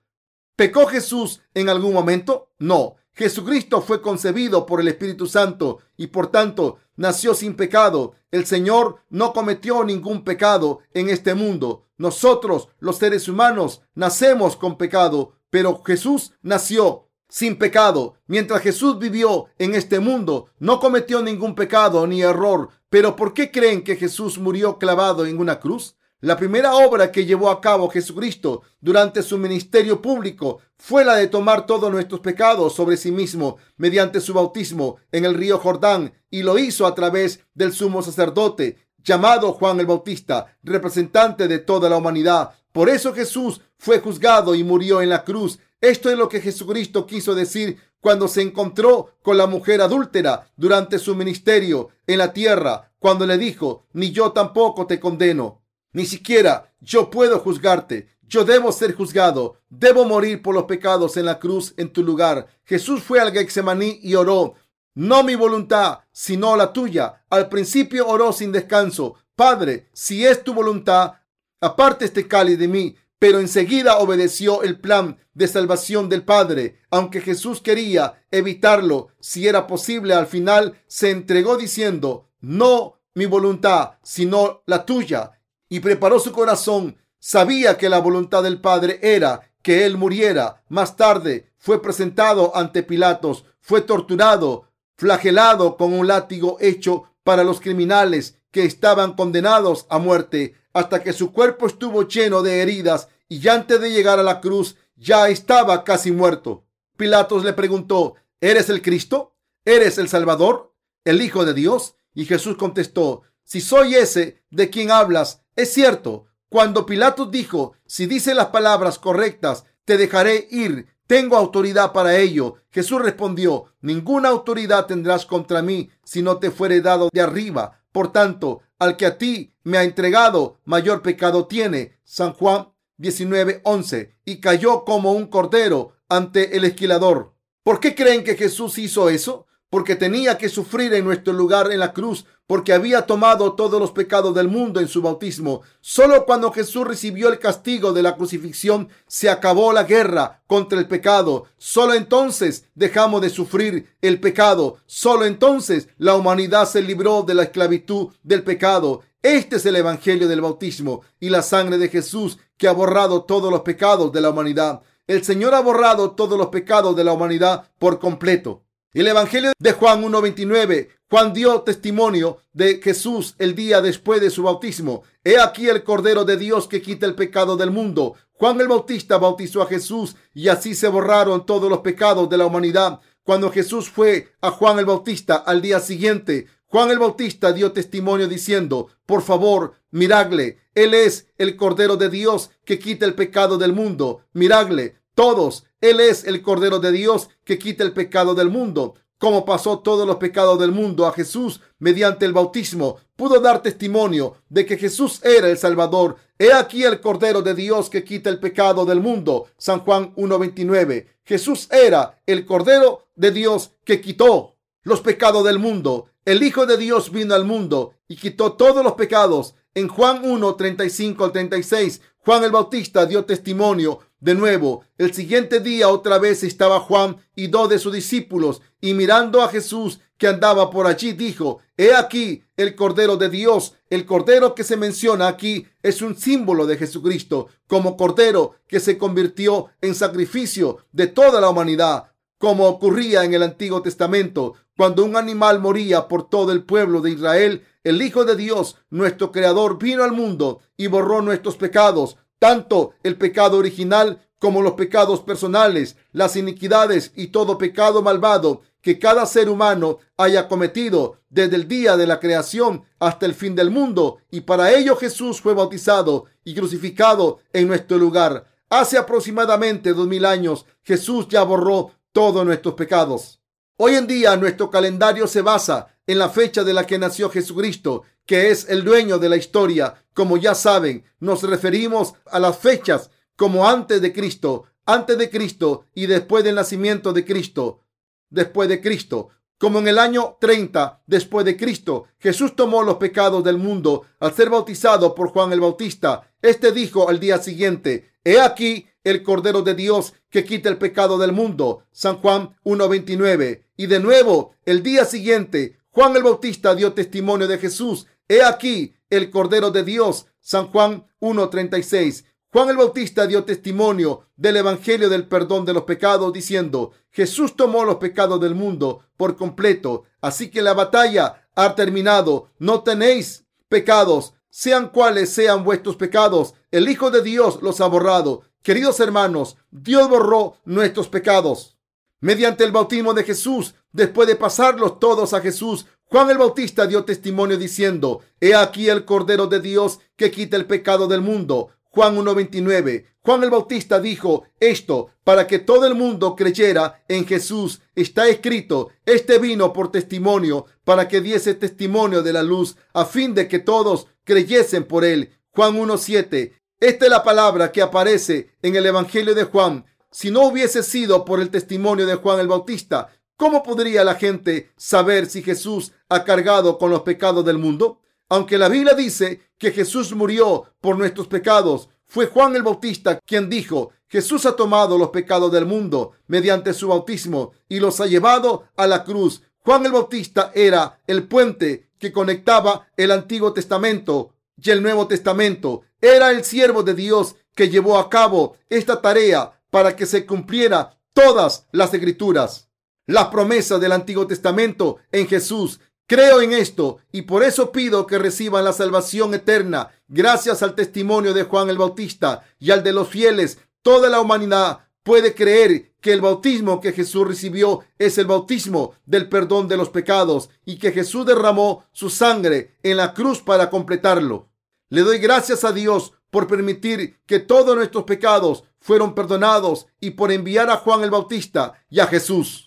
¿Pecó Jesús en algún momento? No. Jesucristo fue concebido por el Espíritu Santo y por tanto nació sin pecado. El Señor no cometió ningún pecado en este mundo. Nosotros, los seres humanos, nacemos con pecado, pero Jesús nació sin pecado. Mientras Jesús vivió en este mundo, no cometió ningún pecado ni error. Pero ¿por qué creen que Jesús murió clavado en una cruz? La primera obra que llevó a cabo Jesucristo durante su ministerio público fue la de tomar todos nuestros pecados sobre sí mismo mediante su bautismo en el río Jordán y lo hizo a través del sumo sacerdote llamado Juan el Bautista, representante de toda la humanidad. Por eso Jesús fue juzgado y murió en la cruz. Esto es lo que Jesucristo quiso decir cuando se encontró con la mujer adúltera durante su ministerio en la tierra, cuando le dijo, ni yo tampoco te condeno. Ni siquiera yo puedo juzgarte. Yo debo ser juzgado. Debo morir por los pecados en la cruz en tu lugar. Jesús fue al Getsemaní y oró. No mi voluntad, sino la tuya. Al principio oró sin descanso. Padre, si es tu voluntad, aparte este cáliz de mí. Pero enseguida obedeció el plan de salvación del Padre. Aunque Jesús quería evitarlo, si era posible, al final se entregó diciendo, no mi voluntad, sino la tuya y preparó su corazón. Sabía que la voluntad del Padre era que él muriera. Más tarde fue presentado ante Pilatos, fue torturado, flagelado con un látigo hecho para los criminales que estaban condenados a muerte, hasta que su cuerpo estuvo lleno de heridas y antes de llegar a la cruz ya estaba casi muerto. Pilatos le preguntó, ¿eres el Cristo? ¿Eres el Salvador? ¿El Hijo de Dios? Y Jesús contestó, si soy ese de quien hablas, es cierto. Cuando Pilatos dijo, si dice las palabras correctas, te dejaré ir, tengo autoridad para ello. Jesús respondió, ninguna autoridad tendrás contra mí si no te fuere dado de arriba. Por tanto, al que a ti me ha entregado, mayor pecado tiene. San Juan 19:11. Y cayó como un cordero ante el esquilador. ¿Por qué creen que Jesús hizo eso? Porque tenía que sufrir en nuestro lugar en la cruz porque había tomado todos los pecados del mundo en su bautismo. Solo cuando Jesús recibió el castigo de la crucifixión se acabó la guerra contra el pecado. Solo entonces dejamos de sufrir el pecado. Solo entonces la humanidad se libró de la esclavitud del pecado. Este es el Evangelio del bautismo y la sangre de Jesús que ha borrado todos los pecados de la humanidad. El Señor ha borrado todos los pecados de la humanidad por completo. El Evangelio de Juan 1.29. Juan dio testimonio de Jesús el día después de su bautismo. He aquí el Cordero de Dios que quita el pecado del mundo. Juan el Bautista bautizó a Jesús y así se borraron todos los pecados de la humanidad. Cuando Jesús fue a Juan el Bautista al día siguiente, Juan el Bautista dio testimonio diciendo, por favor, miradle, Él es el Cordero de Dios que quita el pecado del mundo. Miradle, todos él es el Cordero de Dios que quita el pecado del mundo. Como pasó todos los pecados del mundo a Jesús mediante el bautismo, pudo dar testimonio de que Jesús era el Salvador. He aquí el Cordero de Dios que quita el pecado del mundo. San Juan 1.29. Jesús era el Cordero de Dios que quitó los pecados del mundo. El Hijo de Dios vino al mundo y quitó todos los pecados. En Juan 1.35 al 36, Juan el Bautista dio testimonio de nuevo, el siguiente día otra vez estaba Juan y dos de sus discípulos, y mirando a Jesús que andaba por allí, dijo, He aquí el Cordero de Dios. El Cordero que se menciona aquí es un símbolo de Jesucristo, como Cordero que se convirtió en sacrificio de toda la humanidad, como ocurría en el Antiguo Testamento, cuando un animal moría por todo el pueblo de Israel. El Hijo de Dios, nuestro Creador, vino al mundo y borró nuestros pecados tanto el pecado original como los pecados personales, las iniquidades y todo pecado malvado que cada ser humano haya cometido desde el día de la creación hasta el fin del mundo. Y para ello Jesús fue bautizado y crucificado en nuestro lugar. Hace aproximadamente dos mil años Jesús ya borró todos nuestros pecados. Hoy en día nuestro calendario se basa en la fecha de la que nació Jesucristo, que es el dueño de la historia. Como ya saben, nos referimos a las fechas como antes de Cristo, antes de Cristo y después del nacimiento de Cristo, después de Cristo. Como en el año 30 después de Cristo, Jesús tomó los pecados del mundo al ser bautizado por Juan el Bautista. Este dijo al día siguiente, He aquí el Cordero de Dios que quita el pecado del mundo. San Juan 1.29. Y de nuevo, el día siguiente, Juan el Bautista dio testimonio de Jesús. He aquí el Cordero de Dios. San Juan 1.36. Juan el Bautista dio testimonio del Evangelio del perdón de los pecados, diciendo, Jesús tomó los pecados del mundo por completo, así que la batalla ha terminado, no tenéis pecados, sean cuales sean vuestros pecados, el Hijo de Dios los ha borrado. Queridos hermanos, Dios borró nuestros pecados. Mediante el bautismo de Jesús, después de pasarlos todos a Jesús, Juan el Bautista dio testimonio diciendo, He aquí el Cordero de Dios que quita el pecado del mundo. Juan 1.29. Juan el Bautista dijo esto para que todo el mundo creyera en Jesús. Está escrito, este vino por testimonio, para que diese testimonio de la luz, a fin de que todos creyesen por él. Juan 1.7. Esta es la palabra que aparece en el Evangelio de Juan. Si no hubiese sido por el testimonio de Juan el Bautista, ¿cómo podría la gente saber si Jesús ha cargado con los pecados del mundo? Aunque la Biblia dice que Jesús murió por nuestros pecados, fue Juan el Bautista quien dijo, Jesús ha tomado los pecados del mundo mediante su bautismo y los ha llevado a la cruz. Juan el Bautista era el puente que conectaba el Antiguo Testamento y el Nuevo Testamento. Era el siervo de Dios que llevó a cabo esta tarea para que se cumpliera todas las escrituras. Las promesas del Antiguo Testamento en Jesús Creo en esto y por eso pido que reciban la salvación eterna gracias al testimonio de Juan el Bautista y al de los fieles. Toda la humanidad puede creer que el bautismo que Jesús recibió es el bautismo del perdón de los pecados y que Jesús derramó su sangre en la cruz para completarlo. Le doy gracias a Dios por permitir que todos nuestros pecados fueron perdonados y por enviar a Juan el Bautista y a Jesús.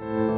Thank you.